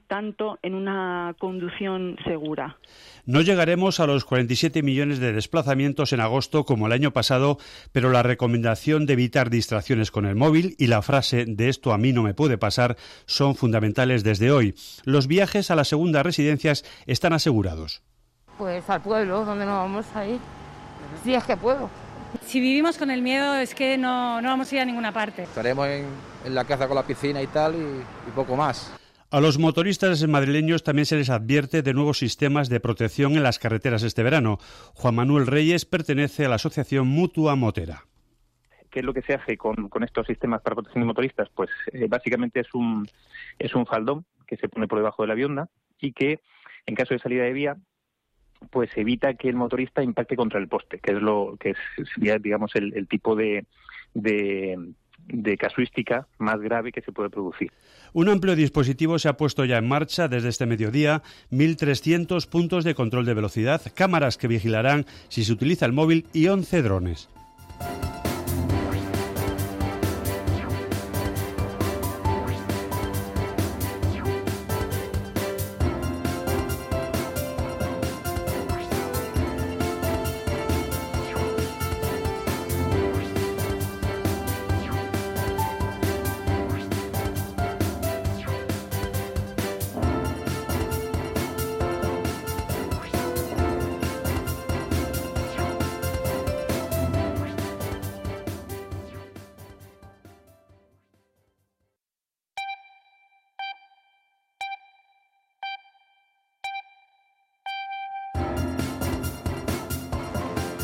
tanto en una conducción segura. No llegaremos a los 47 millones de desplazamientos en agosto como el año pasado, pero la recomendación de evitar distracciones con el móvil y la frase de esto a mí no me puede pasar son fundamentales desde hoy. Los viajes a las segundas residencias están asegurados. Pues al pueblo, donde nos vamos a ir, si es que puedo. Si vivimos con el miedo es que no, no vamos a ir a ninguna parte. Estaremos en, la casa con la piscina y tal y poco más. A los motoristas madrileños también se les advierte de nuevos sistemas de protección en las carreteras este verano. Juan Manuel Reyes pertenece a la asociación Mutua Motera. ¿Qué es lo que se hace con, estos sistemas para protección de motoristas? Pues eh, básicamente es un, es un faldón que se pone por debajo de la bionda y que en caso de salida de vía pues evita que el motorista impacte contra el poste, que es lo que es digamos el, tipo de, de casuística más grave que se puede producir. Un amplio dispositivo se ha puesto ya en marcha desde este mediodía, 1.300 puntos de control de velocidad, cámaras que vigilarán si se utiliza el móvil y 11 drones.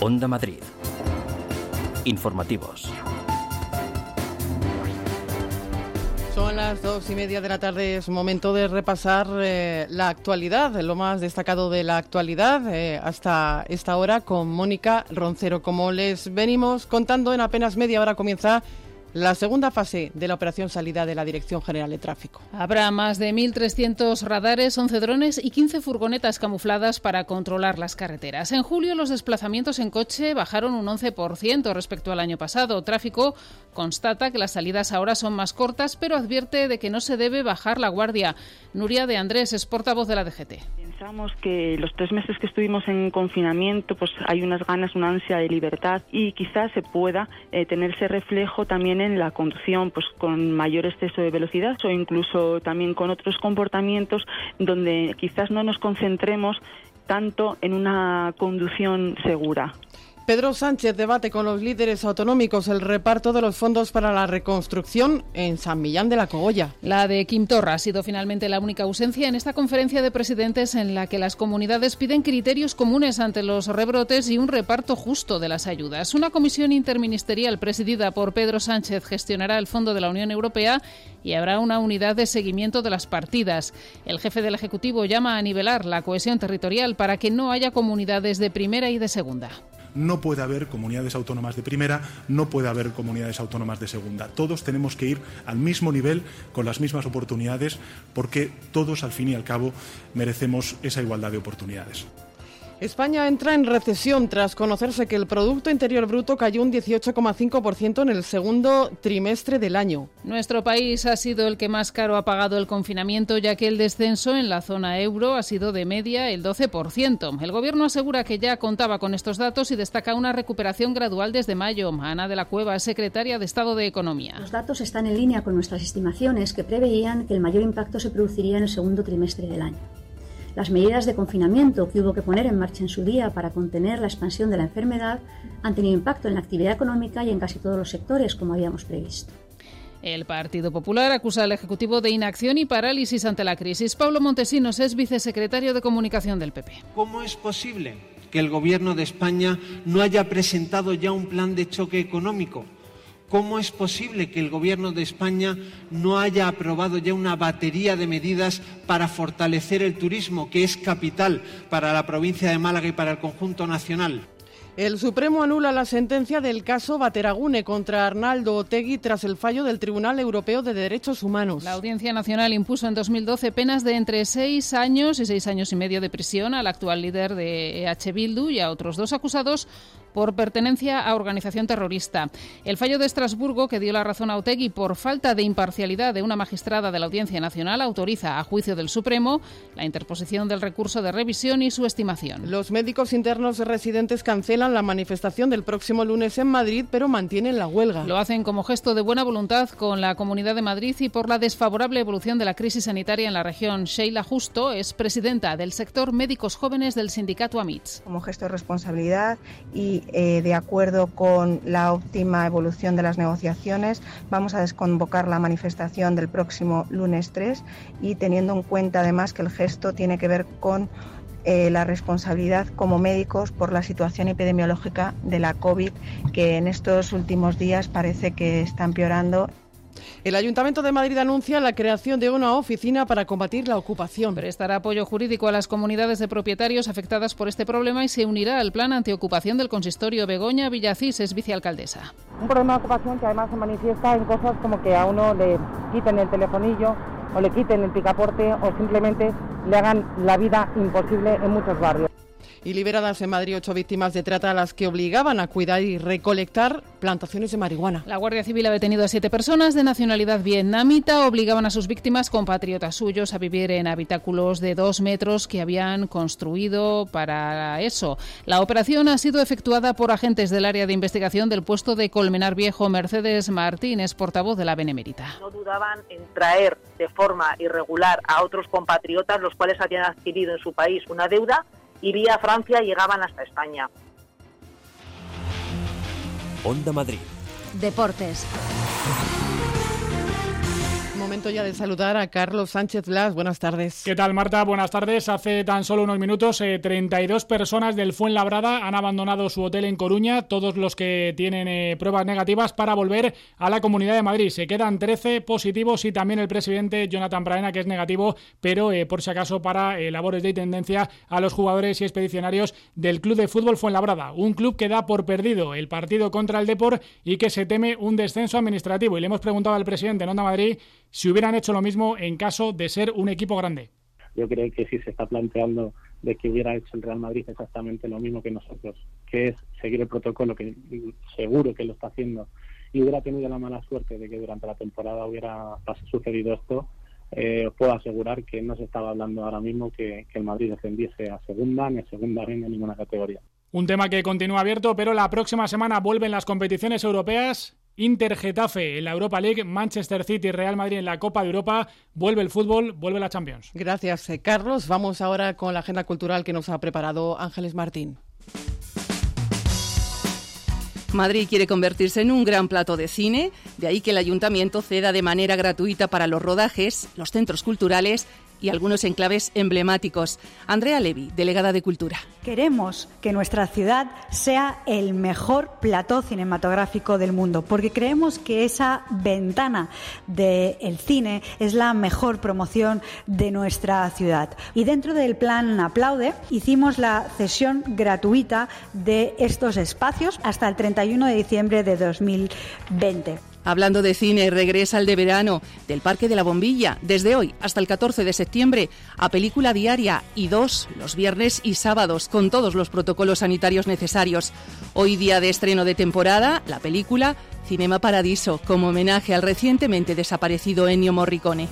Onda Madrid. Informativos. Son las dos y media de la tarde, es momento de repasar eh, la actualidad, lo más destacado de la actualidad eh, hasta esta hora con Mónica Roncero. Como les venimos contando, en apenas media hora comienza la segunda fase de la operación salida de la Dirección General de Tráfico. Habrá más de 1.300 radares, 11 drones y 15 furgonetas camufladas para controlar las carreteras. En julio los desplazamientos en coche bajaron un 11% respecto al año pasado. Tráfico constata que las salidas ahora son más cortas, pero advierte de que no se debe bajar la guardia. Nuria de Andrés es portavoz de la DGT. Que los tres meses que estuvimos en confinamiento, pues hay unas ganas, una ansia de libertad y quizás se pueda eh, tener ese reflejo también en la conducción, pues con mayor exceso de velocidad o incluso también con otros comportamientos donde quizás no nos concentremos tanto en una conducción segura. Pedro Sánchez debate con los líderes autonómicos el reparto de los fondos para la reconstrucción en San Millán de la Cogolla. La de Quim Torra ha sido finalmente la única ausencia en esta conferencia de presidentes en la que las comunidades piden criterios comunes ante los rebrotes y un reparto justo de las ayudas. Una comisión interministerial presidida por Pedro Sánchez gestionará el Fondo de la Unión Europea y habrá una unidad de seguimiento de las partidas. El jefe del Ejecutivo llama a nivelar la cohesión territorial para que no haya comunidades de primera y de segunda no puede haber comunidades autónomas de primera, no puede haber comunidades autónomas de segunda. Todos tenemos que ir al mismo nivel, con las mismas oportunidades, porque todos, al fin y al cabo, merecemos esa igualdad de oportunidades. España entra en recesión tras conocerse que el Producto Interior Bruto cayó un 18,5% en el segundo trimestre del año. Nuestro país ha sido el que más caro ha pagado el confinamiento, ya que el descenso en la zona euro ha sido de media el 12%. El Gobierno asegura que ya contaba con estos datos y destaca una recuperación gradual desde mayo. Ana de la Cueva, secretaria de Estado de Economía. Los datos están en línea con nuestras estimaciones que preveían que el mayor impacto se produciría en el segundo trimestre del año. Las medidas de confinamiento que hubo que poner en marcha en su día para contener la expansión de la enfermedad han tenido impacto en la actividad económica y en casi todos los sectores, como habíamos previsto. El Partido Popular acusa al Ejecutivo de inacción y parálisis ante la crisis. Pablo Montesinos es vicesecretario de Comunicación del PP. ¿Cómo es posible que el Gobierno de España no haya presentado ya un plan de choque económico? ¿Cómo es posible que el Gobierno de España no haya aprobado ya una batería de medidas para fortalecer el turismo, que es capital para la provincia de Málaga y para el conjunto nacional? El Supremo anula la sentencia del caso Bateragune contra Arnaldo Otegui tras el fallo del Tribunal Europeo de Derechos Humanos. La Audiencia Nacional impuso en 2012 penas de entre seis años y seis años y medio de prisión al actual líder de EH Bildu y a otros dos acusados por pertenencia a organización terrorista. El fallo de Estrasburgo, que dio la razón a Otegui por falta de imparcialidad de una magistrada de la Audiencia Nacional, autoriza a juicio del Supremo la interposición del recurso de revisión y su estimación. Los médicos internos residentes cancelan la manifestación del próximo lunes en Madrid, pero mantienen la huelga. Lo hacen como gesto de buena voluntad con la Comunidad de Madrid y por la desfavorable evolución de la crisis sanitaria en la región. Sheila Justo es presidenta del sector médicos jóvenes del sindicato AMITS. Como gesto de responsabilidad y eh, de acuerdo con la óptima evolución de las negociaciones, vamos a desconvocar la manifestación del próximo lunes 3 y teniendo en cuenta además que el gesto tiene que ver con eh, la responsabilidad como médicos por la situación epidemiológica de la COVID, que en estos últimos días parece que está empeorando. El Ayuntamiento de Madrid anuncia la creación de una oficina para combatir la ocupación. Prestará apoyo jurídico a las comunidades de propietarios afectadas por este problema y se unirá al plan antiocupación del consistorio. Begoña Villacís es vicealcaldesa. Un problema de ocupación que además se manifiesta en cosas como que a uno le quiten el telefonillo o le quiten el picaporte o simplemente le hagan la vida imposible en muchos barrios y liberadas en Madrid ocho víctimas de trata a las que obligaban a cuidar y recolectar plantaciones de marihuana. La Guardia Civil ha detenido a siete personas de nacionalidad vietnamita. Obligaban a sus víctimas, compatriotas suyos, a vivir en habitáculos de dos metros que habían construido para eso. La operación ha sido efectuada por agentes del área de investigación del puesto de Colmenar Viejo. Mercedes Martínez, portavoz de la Benemérita. No dudaban en traer de forma irregular a otros compatriotas, los cuales habían adquirido en su país una deuda y vía Francia llegaban hasta España. Onda Madrid. Deportes. Momento ya de saludar a Carlos Sánchez Blas. Buenas tardes. ¿Qué tal, Marta? Buenas tardes. Hace tan solo unos minutos, 32 eh, personas del Fuenlabrada han abandonado su hotel en Coruña, todos los que tienen eh, pruebas negativas para volver a la Comunidad de Madrid. Se quedan 13 positivos y también el presidente Jonathan Praena, que es negativo, pero eh, por si acaso para labores de intendencia a los jugadores y expedicionarios del Club de Fútbol Fuenlabrada. Un club que da por perdido el partido contra el Depor y que se teme un descenso administrativo. Y le hemos preguntado al presidente en Onda Madrid si hubieran hecho lo mismo en caso de ser un equipo grande. Yo creo que sí se está planteando de que hubiera hecho el Real Madrid exactamente lo mismo que nosotros, que es seguir el protocolo, que seguro que lo está haciendo, y hubiera tenido la mala suerte de que durante la temporada hubiera sucedido esto, eh, os puedo asegurar que no se estaba hablando ahora mismo que, que el Madrid descendiese a segunda ni a segunda ni en ninguna categoría. Un tema que continúa abierto, pero la próxima semana vuelven las competiciones europeas Inter Getafe en la Europa League, Manchester City, Real Madrid en la Copa de Europa, vuelve el fútbol, vuelve la Champions. Gracias, eh, Carlos. Vamos ahora con la agenda cultural que nos ha preparado Ángeles Martín. Madrid quiere convertirse en un gran plato de cine, de ahí que el ayuntamiento ceda de manera gratuita para los rodajes, los centros culturales y algunos enclaves emblemáticos. Andrea Levi, delegada de Cultura. Queremos que nuestra ciudad sea el mejor plató cinematográfico del mundo, porque creemos que esa ventana del cine es la mejor promoción de nuestra ciudad. Y dentro del plan Aplaude hicimos la cesión gratuita de estos espacios hasta el 31 de diciembre de 2020. Hablando de cine, regresa el de verano del Parque de la Bombilla, desde hoy hasta el 14 de septiembre, a película diaria y dos los viernes y sábados, con todos los protocolos sanitarios necesarios. Hoy día de estreno de temporada, la película Cinema Paradiso, como homenaje al recientemente desaparecido Ennio Morricone.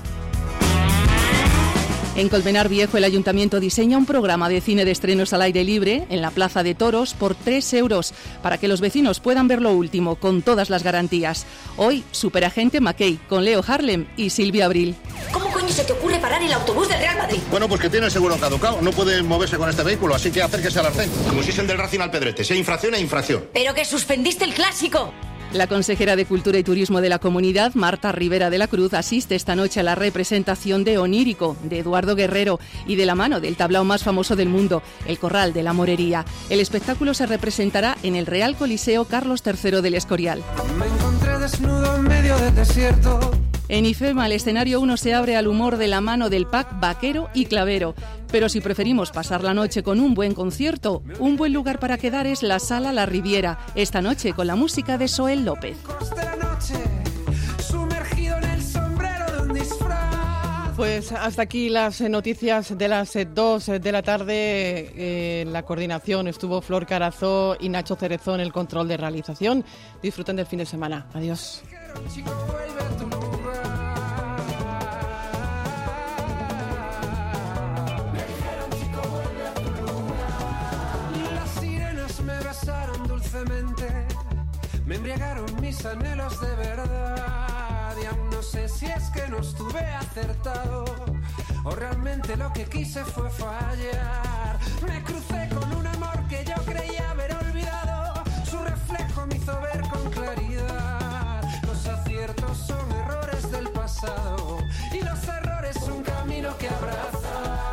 En Colmenar Viejo, el ayuntamiento diseña un programa de cine de estrenos al aire libre en la Plaza de Toros por 3 euros para que los vecinos puedan ver lo último con todas las garantías. Hoy, Superagente McKay con Leo Harlem y Silvia Abril. ¿Cómo coño se te ocurre parar el autobús del Real Madrid? Bueno, pues que tiene el seguro caducado. No puede moverse con este vehículo, así que acérquese al arcén. Como si es el del Racing al Pedrete. Sea infracción e infracción. Pero que suspendiste el clásico. La consejera de Cultura y Turismo de la comunidad, Marta Rivera de la Cruz, asiste esta noche a la representación de Onírico, de Eduardo Guerrero, y de la mano del tablao más famoso del mundo, el Corral de la Morería. El espectáculo se representará en el Real Coliseo Carlos III del Escorial. Me encontré desnudo en medio del desierto en IFEMA, el escenario 1 se abre al humor de la mano del pack vaquero y clavero. Pero si preferimos pasar la noche con un buen concierto, un buen lugar para quedar es la Sala La Riviera, esta noche con la música de Soel López. Pues hasta aquí las noticias de las 2 de la tarde. En la coordinación estuvo Flor Carazó y Nacho Cerezón en el control de realización. Disfruten del fin de semana. Adiós. Me embriagaron mis anhelos de verdad. Y no sé si es que no estuve acertado o realmente lo que quise fue fallar. Me crucé con un amor que yo creía haber olvidado. Su reflejo me hizo ver con claridad. Los aciertos son errores del pasado y los errores un camino que abraza.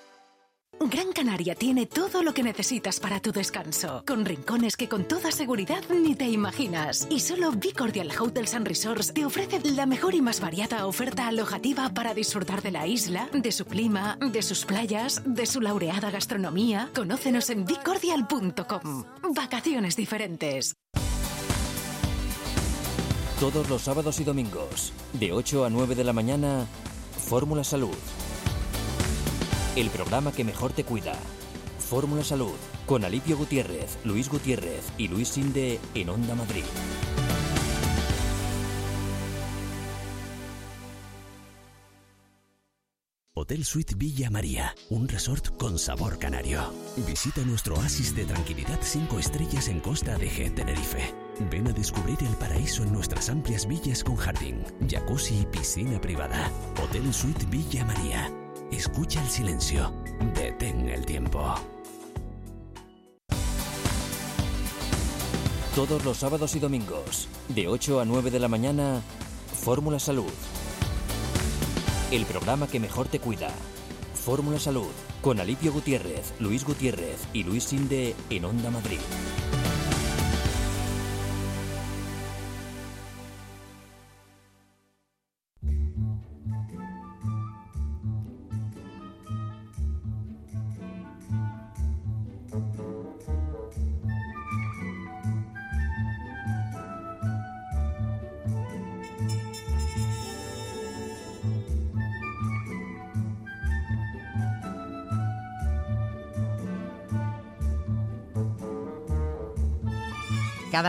Gran Canaria tiene todo lo que necesitas para tu descanso, con rincones que con toda seguridad ni te imaginas. Y solo Bicordial Hotels and Resorts te ofrece la mejor y más variada oferta alojativa para disfrutar de la isla, de su clima, de sus playas, de su laureada gastronomía. Conócenos en bicordial.com. Vacaciones diferentes. Todos los sábados y domingos, de 8 a 9 de la mañana, Fórmula Salud. El programa que mejor te cuida. Fórmula Salud, con Alipio Gutiérrez, Luis Gutiérrez y Luis Sinde en Onda Madrid. Hotel Suite Villa María, un resort con sabor canario. Visita nuestro oasis de tranquilidad 5 estrellas en Costa de G, Tenerife. Ven a descubrir el paraíso en nuestras amplias villas con jardín, jacuzzi y piscina privada. Hotel Suite Villa María. Escucha el silencio. Detén el tiempo. Todos los sábados y domingos, de 8 a 9 de la mañana, Fórmula Salud. El programa que mejor te cuida. Fórmula Salud, con Alipio Gutiérrez, Luis Gutiérrez y Luis Sinde en Onda Madrid.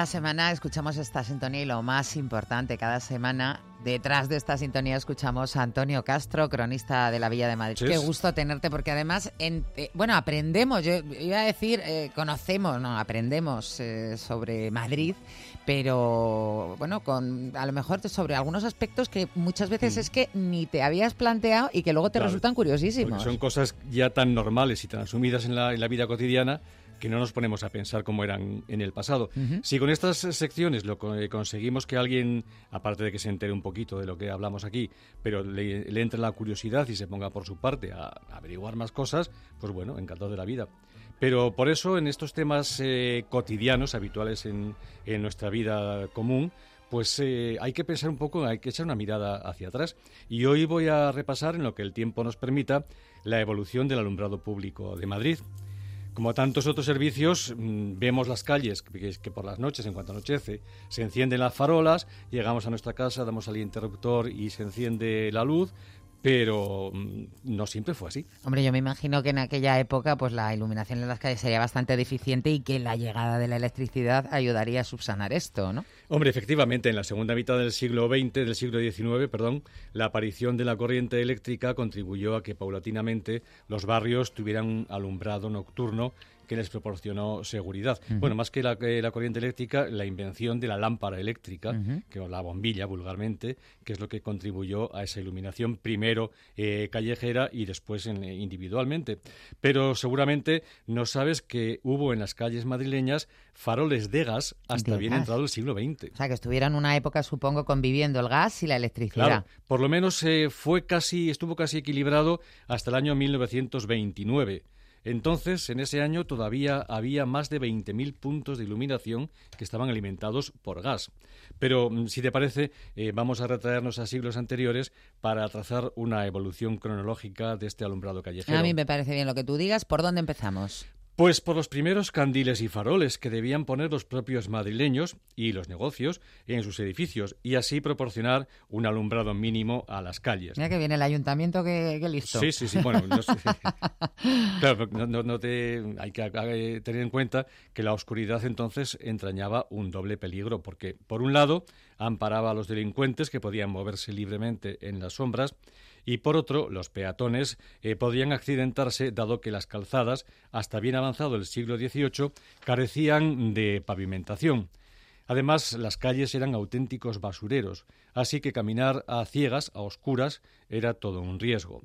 Cada semana escuchamos esta sintonía y lo más importante, cada semana detrás de esta sintonía escuchamos a Antonio Castro, cronista de la Villa de Madrid. Qué gusto tenerte porque además, en, eh, bueno, aprendemos, yo iba a decir, eh, conocemos, no, aprendemos eh, sobre Madrid, pero bueno, con a lo mejor sobre algunos aspectos que muchas veces Mm. es que ni te habías planteado y que luego te Claro, resultan curiosísimos. Son cosas ya tan normales y tan asumidas en la, en la vida cotidiana que no nos ponemos a pensar cómo eran en el pasado. Si con estas secciones lo eh, conseguimos que alguien, aparte de que se entere un poquito de lo que hablamos aquí, pero le, le entre la curiosidad y se ponga por su parte a, a averiguar más cosas, pues bueno, encantado de la vida. Pero por eso en estos temas eh, cotidianos, habituales en, en nuestra vida común, pues eh, hay que pensar un poco, hay que echar una mirada hacia atrás. Y hoy voy a repasar, en lo que el tiempo nos permita, la evolución del alumbrado público de Madrid. Como tantos otros servicios, mm, vemos las calles que, que por las noches, en cuanto anochece, se encienden las farolas, llegamos a nuestra casa, damos al interruptor y se enciende la luz, pero mm, no siempre fue así. Hombre, yo me imagino que en aquella época pues la iluminación en las calles sería bastante deficiente y que la llegada de la electricidad ayudaría a subsanar esto, ¿no? Hombre, efectivamente, en la segunda mitad del siglo XX, del siglo XIX, perdón, la aparición de la corriente eléctrica contribuyó a que paulatinamente los barrios tuvieran alumbrado nocturno que les proporcionó seguridad. Bueno, más que la, que la corriente eléctrica, la invención de la lámpara eléctrica, que o la bombilla vulgarmente, que es lo que contribuyó a esa iluminación primero eh, callejera y después en- eh, individualmente. Pero seguramente no sabes que hubo en las calles madrileñas faroles de gas hasta De bien gas. entrado el siglo XX. O sea, que estuvieran una época, supongo, conviviendo el gas y la electricidad. Claro, por lo menos eh, fue casi, estuvo casi equilibrado hasta el año 1929. Entonces, en ese año todavía había más de 20.000 puntos de iluminación que estaban alimentados por gas. Pero, mm, si te parece, eh, vamos a retraernos a siglos anteriores para trazar una evolución cronológica de este alumbrado callejero. A mí me parece bien lo que tú digas. ¿Por dónde empezamos? Pues por los primeros candiles y faroles que debían poner los propios madrileños y los negocios en sus edificios y así proporcionar un alumbrado mínimo a las calles. Mira que viene el ayuntamiento, que, listo. Sí, sí, sí. Bueno, no claro, no, te, hay que tener en cuenta que la oscuridad entonces entrañaba un doble peligro, porque por un lado amparaba a los delincuentes que podían moverse libremente en las sombras y por otro los peatones eh, podían accidentarse dado que las calzadas, hasta bien avanzado el siglo XVIII, carecían de pavimentación. Además, las calles eran auténticos basureros, así que caminar a ciegas, a oscuras, era todo un riesgo.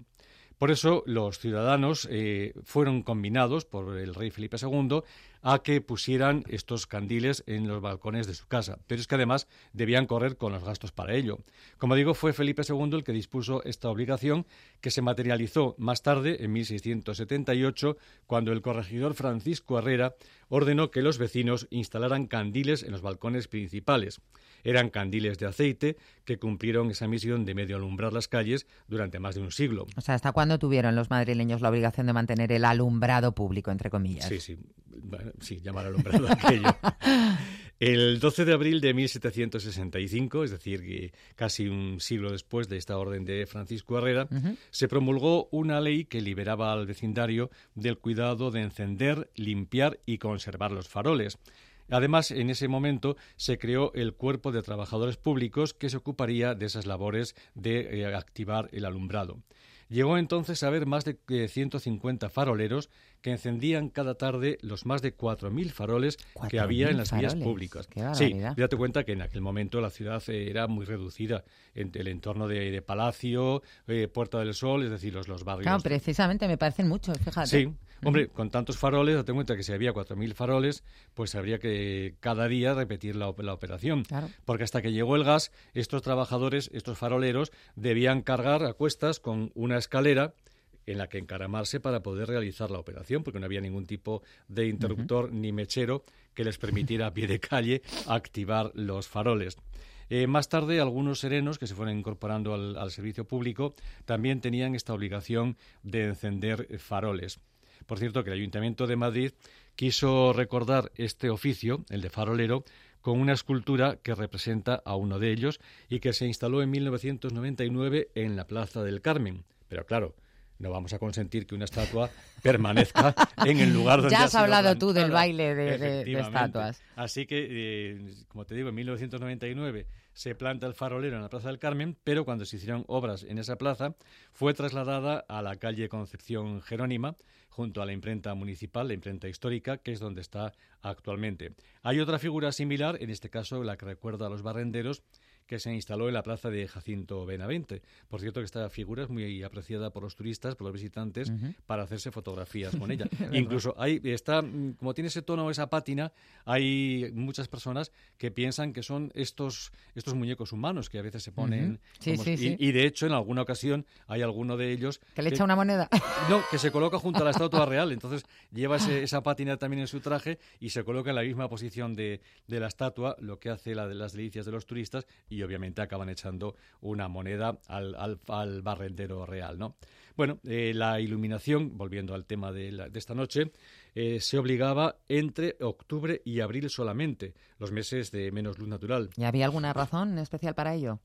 Por eso los ciudadanos eh, fueron combinados por el rey Felipe II a que pusieran estos candiles en los balcones de su casa. Pero es que además debían correr con los gastos para ello. Como digo, fue Felipe II el que dispuso esta obligación que se materializó más tarde, en 1678, cuando el corregidor Francisco Herrera ordenó que los vecinos instalaran candiles en los balcones principales. Eran candiles de aceite que cumplieron esa misión de medio alumbrar las calles durante más de un siglo. O sea, ¿hasta cuándo tuvieron los madrileños la obligación de mantener el alumbrado público, entre comillas? Sí, sí, sí, llamar alumbrado aquello. El 12 de abril de 1765, es decir, casi un siglo después de esta orden de Francisco Herrera, se promulgó una ley que liberaba al vecindario del cuidado de encender, limpiar y conservar los faroles. Además, en ese momento se creó el Cuerpo de Trabajadores Públicos que se ocuparía de esas labores de eh, activar el alumbrado. Llegó entonces a haber más de 150 eh, faroleros que encendían cada tarde los más de 4.000 faroles que había en las vías públicas. Sí, date cuenta que en aquel momento la ciudad eh, era muy reducida. En el entorno de, Palacio, Puerta del Sol, es decir, los, los barrios. Claro, precisamente me parecen muchos, fíjate. Sí, Hombre, con tantos faroles, date cuenta que si había 4.000 faroles, pues habría que cada día repetir la, operación. Porque hasta que llegó el gas, estos trabajadores, estos faroleros, debían cargar a cuestas con una escalera en la que encaramarse para poder realizar la operación, porque no había ningún tipo de interruptor ni mechero que les permitiera a pie de calle activar los faroles. Eh, más tarde, algunos serenos que se fueron incorporando al servicio público también tenían esta obligación de encender faroles. Por cierto, que el Ayuntamiento de Madrid quiso recordar este oficio, el de farolero, con una escultura que representa a uno de ellos y que se instaló en 1999 en la Plaza del Carmen. Pero claro, no vamos a consentir que una estatua permanezca en el lugar donde ya has hablado tú del baile de, estatuas. Así que, eh, como te digo, en 1999 se planta el farolero en la Plaza del Carmen, pero cuando se hicieron obras en esa plaza, fue trasladada a la calle Concepción Jerónima, junto a la imprenta municipal, la imprenta histórica, que es donde está actualmente. Hay otra figura similar, en este caso la que recuerda a los barrenderos, que se instaló en la plaza de Jacinto Benavente. Por cierto, que esta figura es muy apreciada por los turistas, por los visitantes, para hacerse fotografías con ella. Incluso hay, está, mm, como tiene ese tono, esa pátina, hay muchas personas que piensan que son estos, estos muñecos humanos que a veces se ponen. y, de hecho, en alguna ocasión hay alguno de ellos. Que le echa una moneda. No, que se coloca junto a la estatua real. Entonces lleva esa pátina también en su traje y se coloca en la misma posición de, de la estatua, lo que hace la de las delicias de los turistas y obviamente acaban echando una moneda al, al, barrendero real, ¿no? Bueno, eh, la iluminación, volviendo al tema de, esta noche, eh, se obligaba entre octubre y abril solamente, los meses de menos luz natural. ¿Y había alguna razón especial para ello?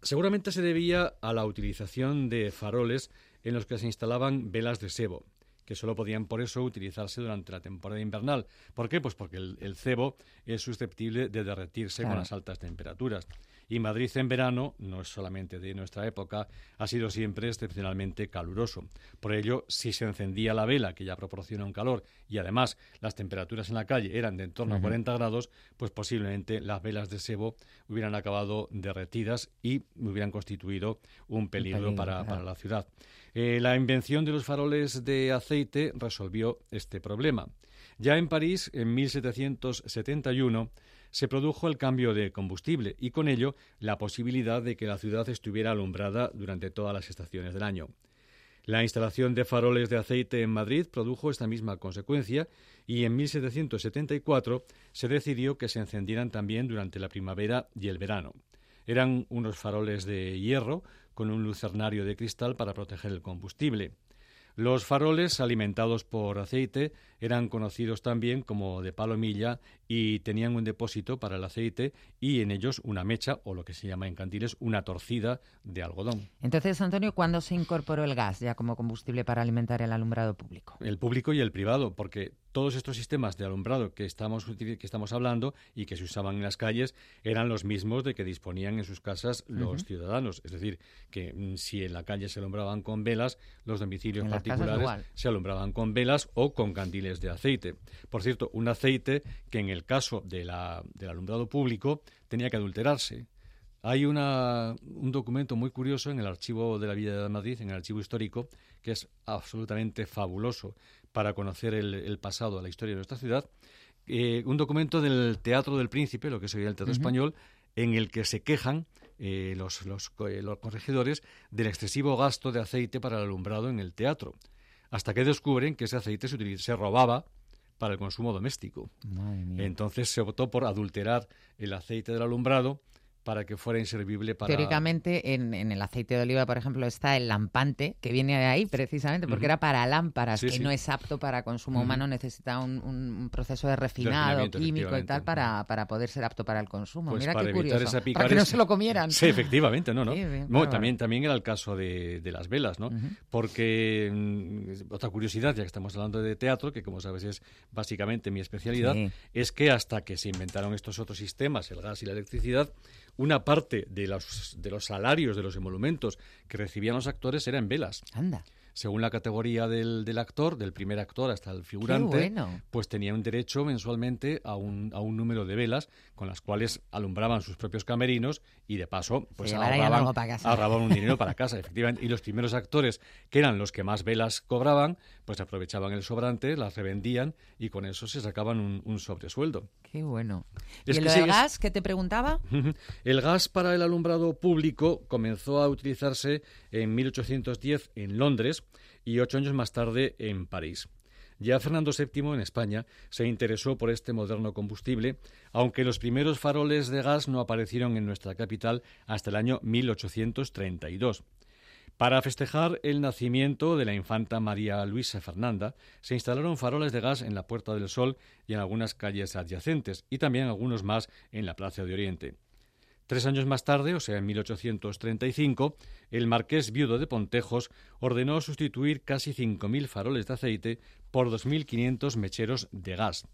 Seguramente se debía a la utilización de faroles en los que se instalaban velas de sebo que solo podían por eso utilizarse durante la temporada invernal. ¿Por qué? Pues porque el, cebo es susceptible de derretirse con las altas temperaturas. Y Madrid en verano, no es solamente de nuestra época, ha sido siempre excepcionalmente caluroso. Por ello, si se encendía la vela, que ya proporciona un calor, y además las temperaturas en la calle eran de en torno a 40 grados, pues posiblemente las velas de sebo hubieran acabado derretidas y hubieran constituido un peligro, para, la ciudad. Eh, la invención de los faroles de aceite resolvió este problema. Ya en París, en 1771, se produjo el cambio de combustible y con ello la posibilidad de que la ciudad estuviera alumbrada durante todas las estaciones del año. La instalación de faroles de aceite en Madrid produjo esta misma consecuencia y en 1774 se decidió que se encendieran también durante la primavera y el verano. Eran unos faroles de hierro con un lucernario de cristal para proteger el combustible. Los faroles alimentados por aceite eran conocidos también como de palomilla y tenían un depósito para el aceite y en ellos una mecha o lo que se llama en cantiles una torcida de algodón. Entonces, Antonio, ¿cuándo se incorporó el gas ya como combustible para alimentar el alumbrado público? El público y el privado, porque todos estos sistemas de alumbrado que estamos, que estamos hablando y que se usaban en las calles eran los mismos de que disponían en sus casas los ciudadanos. Es decir, que mm, si en la calle se alumbraban con velas, los domicilios particulares se alumbraban con velas o con candiles de aceite. Por cierto, un aceite que en el caso de la, del alumbrado público tenía que adulterarse. Hay una, un documento muy curioso en el archivo de la Villa de Madrid, en el archivo histórico, que es absolutamente fabuloso para conocer el, pasado, la historia de nuestra ciudad. Eh, un documento del Teatro del Príncipe, lo que sería el Teatro Español, en el que se quejan eh, los, los, eh, los corregidores del excesivo gasto de aceite para el alumbrado en el teatro, hasta que descubren que ese aceite se, se robaba para el consumo doméstico. Entonces se optó por adulterar el aceite del alumbrado para que fuera inservible para... Teóricamente, en, el aceite de oliva, por ejemplo, está el lampante, que viene de ahí precisamente, porque era para lámparas, que no es apto para consumo humano, necesita un, proceso de refinado químico y tal para, para, poder ser apto para el consumo. Pues Mira para qué curioso, esa para que no se lo comieran. Sí, efectivamente, no, no. también, también era el caso de, las velas, ¿no? Porque, mm, otra curiosidad, ya que estamos hablando de teatro, que como sabes es básicamente mi especialidad, es que hasta que se inventaron estos otros sistemas, el gas y la electricidad, una parte de los, de los salarios de los emolumentos que recibían los actores era en velas. Anda según la categoría del, del, actor, del primer actor hasta el figurante, pues tenía un derecho mensualmente a un, a un número de velas con las cuales alumbraban sus propios camerinos y de paso pues ahorraban, ahorraban, un dinero para casa, efectivamente. Y los primeros actores, que eran los que más velas cobraban, pues aprovechaban el sobrante, las revendían y con eso se sacaban un, un sobresueldo. Qué bueno. ¿Y el gas que te preguntaba? El gas para el alumbrado público comenzó a utilizarse en 1810 en Londres y ocho años más tarde en París. Ya Fernando VII en España se interesó por este moderno combustible, aunque los primeros faroles de gas no aparecieron en nuestra capital hasta el año 1832. Para festejar el nacimiento de la infanta María Luisa Fernanda, se instalaron faroles de gas en la Puerta del Sol y en algunas calles adyacentes, y también algunos más en la Plaza de Oriente. Tres años más tarde, o sea, en 1835, el marqués viudo de Pontejos ordenó sustituir casi 5.000 faroles de aceite por 2.500 mecheros de gas.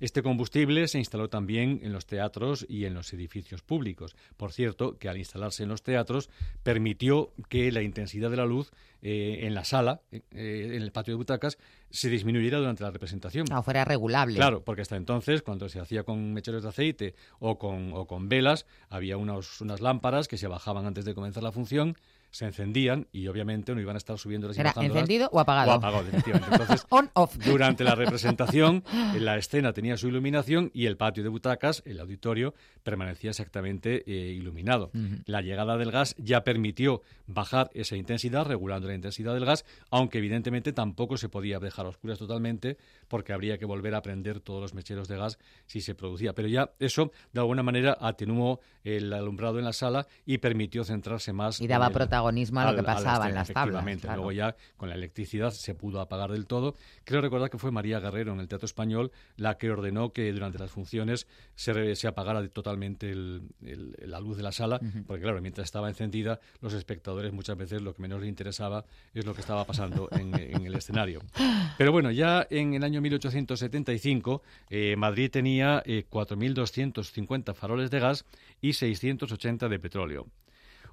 Este combustible se instaló también en los teatros y en los edificios públicos. Por cierto, que al instalarse en los teatros permitió que la intensidad de la luz eh, en la sala, eh, en el patio de butacas, se disminuyera durante la representación. No, fuera regulable. Claro, porque hasta entonces, cuando se hacía con mecheros de aceite o con, o con velas, había unas lámparas que se bajaban antes de comenzar la función se encendían y obviamente no iban a estar subiendo y ¿Era encendido o apagado? O apagado, definitivamente. Entonces, On, off. durante la representación, la escena tenía su iluminación y el patio de butacas, el auditorio, permanecía exactamente eh, iluminado. La llegada del gas ya permitió bajar esa intensidad, regulando la intensidad del gas, aunque evidentemente tampoco se podía dejar a oscuras totalmente porque habría que volver a prender todos los mecheros de gas si se producía. Pero ya eso, de alguna manera, atenuó el alumbrado en la sala y permitió centrarse más. Y daba protagonismo a lo que pasaba en las tablas. Luego ya con la electricidad se pudo apagar del todo. Creo recordar que fue María Guerrero en el Teatro Español la que ordenó que durante las funciones se, se apagara totalmente la luz de la sala, porque claro, mientras estaba encendida, los espectadores muchas veces lo que menos les interesaba es lo que estaba pasando en, el escenario. Pero bueno, ya en el año 1875 eh, Madrid tenía 4.250 eh, faroles de gas y 680 de petróleo.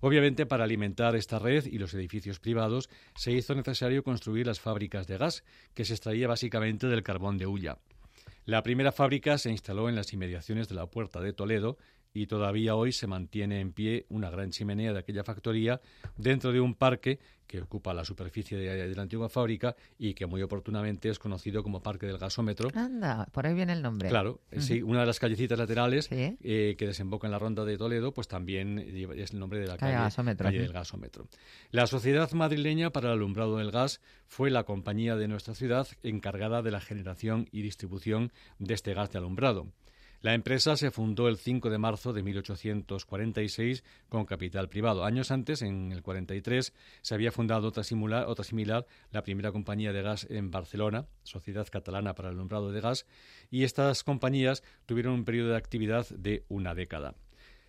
Obviamente, para alimentar esta red y los edificios privados, se hizo necesario construir las fábricas de gas, que se extraía básicamente del carbón de hulla. La primera fábrica se instaló en las inmediaciones de la Puerta de Toledo y todavía hoy se mantiene en pie una gran chimenea de aquella factoría dentro de un parque que ocupa la superficie de, la antigua fábrica y que muy oportunamente es conocido como Parque del Gasómetro. Anda, por ahí viene el nombre. Claro, sí, una de las callecitas laterales eh, que desemboca en la ronda de Toledo, pues también es el nombre de la calle, calle del Gasómetro. La Sociedad Madrileña para el Alumbrado del Gas fue la compañía de nuestra ciudad encargada de la generación y distribución de este gas de alumbrado. La empresa se fundó el 5 de marzo de 1846 con capital privado. Años antes, en el 43, se había fundado otra, similar, la primera compañía de gas en Barcelona, Sociedad Catalana para el Alumbrado de Gas, y estas compañías tuvieron un periodo de actividad de una década.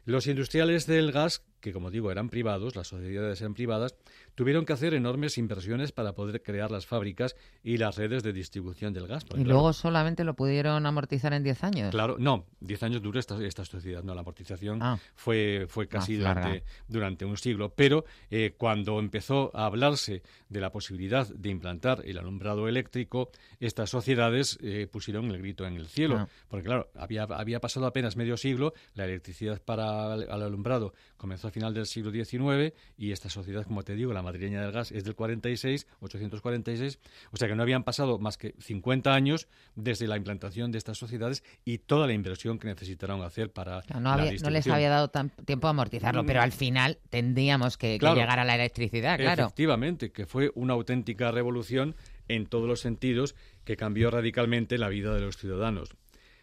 Los industriales del gas que como digo eran privados, las sociedades eran privadas, tuvieron que hacer enormes inversiones para poder crear las fábricas y las redes de distribución del gas. ¿Y luego solamente lo pudieron amortizar en 10 años? Claro, no, 10 años duró esta, esta sociedad, no, la amortización ah. fue, fue casi durante, durante, un siglo, pero eh, cuando empezó a hablarse de la posibilidad de implantar el alumbrado eléctrico, estas sociedades eh, pusieron el grito en el cielo, ah. porque claro, había, había pasado apenas medio siglo, la electricidad para el alumbrado comenzó a final del siglo XIX y esta sociedad, como te digo, la madrileña del gas, es del 46, 846, o sea que no habían pasado más que 50 años desde la implantación de estas sociedades y toda la inversión que necesitaron hacer para no, no les había dado tiempo a amortizarlo, pero al final tendríamos que, llegar a la electricidad, claro. Efectivamente, que fue una auténtica revolución en todos los sentidos que cambió radicalmente la vida de los ciudadanos.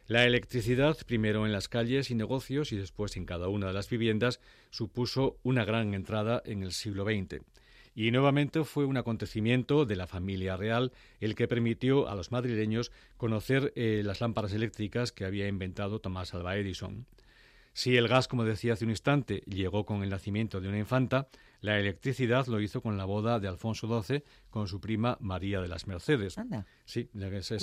La electricidad, primero en las calles y negocios y después en cada una de las viviendas, supuso una gran entrada en el siglo XX. Y nuevamente fue un acontecimiento de la familia real el que permitió a los madrileños conocer eh, las lámparas eléctricas que había inventado Tomás Alva Edison. Si el gas, como decía hace un instante, llegó con el nacimiento de una infanta, la electricidad lo hizo con la boda de Alfonso XII con su prima María de las Mercedes. Sí, la que, sí,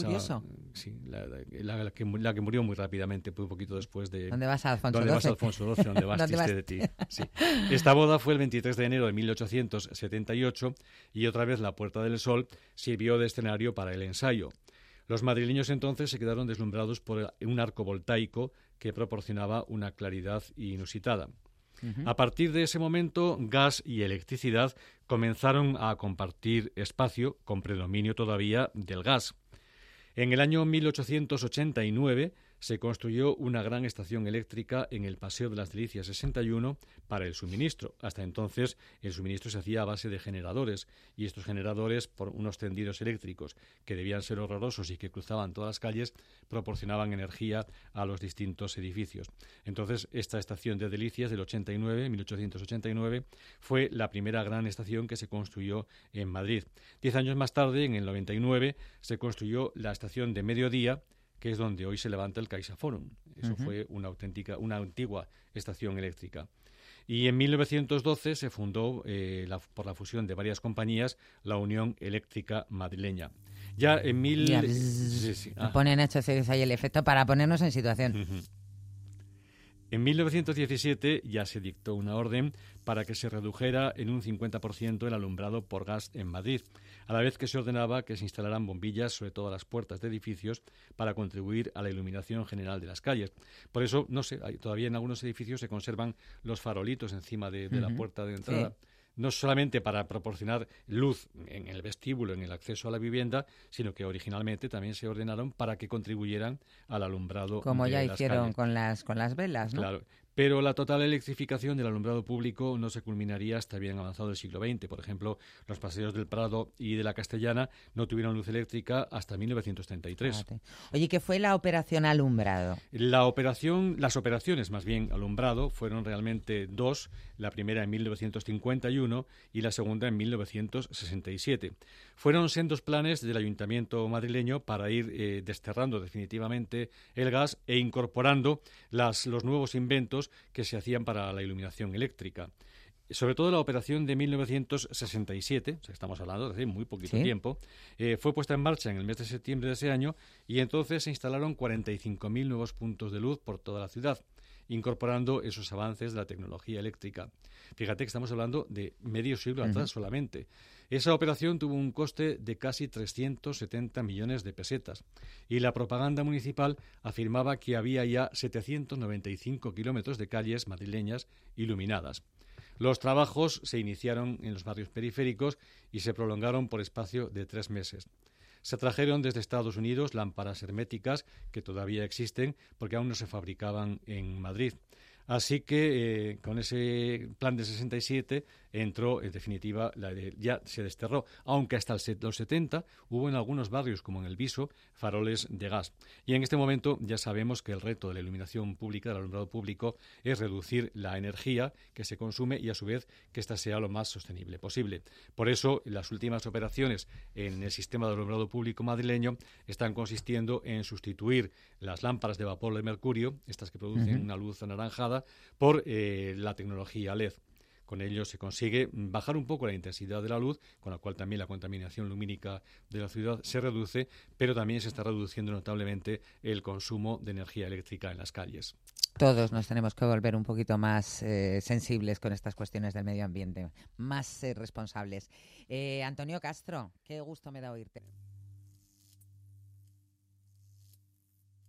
la, que, murió muy rápidamente, un poquito después de... ¿Dónde vas, Alfonso ¿Dónde vas, Alfonso XII? ¿Dónde vas, ¿Dónde de ti? Sí. Esta boda fue el 23 de enero de 1878 y otra vez la Puerta del Sol sirvió de escenario para el ensayo. Los madrileños entonces se quedaron deslumbrados por un arco voltaico que proporcionaba una claridad inusitada. A partir de ese momento, gas y electricidad comenzaron a compartir espacio, con predominio todavía del gas. En el año 1889 se construyó una gran estación eléctrica en el Paseo de las Delicias 61 para el suministro. Hasta entonces el suministro se hacía a base de generadores y estos generadores, por unos tendidos eléctricos que debían ser horrorosos y que cruzaban todas las calles, proporcionaban energía a los distintos edificios. Entonces esta estación de Delicias del 89, 1889, fue la primera gran estación que se construyó en Madrid. Diez años más tarde, en el 99, se construyó la estación de Mediodía que es donde hoy se levanta el Caixa Forum. Eso fue una auténtica, una antigua estación eléctrica. Y en 1912 se fundó, eh, por la fusión de varias compañías, la Unión Eléctrica Madrileña. Ya en mil... Ah. Ponen hecho ahí el efecto para ponernos en situación. En 1917 ya se dictó una orden para que se redujera en un 50% el alumbrado por gas en Madrid a la vez que se ordenaba que se instalaran bombillas sobre todas las puertas de edificios para contribuir a la iluminación general de las calles. Por eso, no sé, todavía en algunos edificios se conservan los farolitos encima de, la puerta de entrada. no solamente para proporcionar luz en el vestíbulo, en el acceso a la vivienda, sino que originalmente también se ordenaron para que contribuyeran al alumbrado. Como ya hicieron con las con las velas, ¿no? Claro. Pero la total electrificación del alumbrado público no se culminaría hasta bien avanzado el siglo XX. Por ejemplo, los paseos del Prado y de la Castellana no tuvieron luz eléctrica hasta 1933. Oye, ¿qué fue la operación alumbrado? La operación, las operaciones más bien alumbrado fueron realmente dos. La primera en 1951 y la segunda en 1967. Fueron sendos planes del Ayuntamiento madrileño para ir eh, desterrando definitivamente el gas e incorporando las, los nuevos inventos que se hacían para la iluminación eléctrica. Sobre todo la operación de 1967, estamos hablando de hace muy poquito tiempo, eh, fue puesta en marcha en el mes de septiembre de ese año y entonces se instalaron 45.000 nuevos puntos de luz por toda la ciudad incorporando esos avances de la tecnología eléctrica. Fíjate que estamos hablando de medio siglo atrás solamente. Esa operación tuvo un coste de casi 370 millones de pesetas y la propaganda municipal afirmaba que había ya 795 kilómetros de calles madrileñas iluminadas. Los trabajos se iniciaron en los barrios periféricos y se prolongaron por espacio de tres meses. Se trajeron desde Estados Unidos lámparas herméticas que todavía existen porque aún no se fabricaban en Madrid. Así que eh, con ese plan de 67 entró, en definitiva, la ya se desterró, aunque hasta los 70 hubo en algunos barrios, como en el Viso, faroles de gas. Y en este momento ya sabemos que el reto de la iluminación pública, del alumbrado público, es reducir la energía que se consume y, a su vez, que ésta sea lo más sostenible posible. Por eso, las últimas operaciones en el sistema de alumbrado público madrileño están consistiendo en sustituir las lámparas de vapor de mercurio, estas que producen una luz anaranjada, por eh, la tecnología LED. Con ello se consigue bajar un poco la intensidad de la luz, con la cual también la contaminación lumínica de la ciudad se reduce, pero también se está reduciendo notablemente el consumo de energía eléctrica en las calles. Todos nos tenemos que volver un poquito más eh, sensibles con estas cuestiones del medio ambiente, más eh, responsables. Eh, Antonio Castro, qué gusto me da oírte.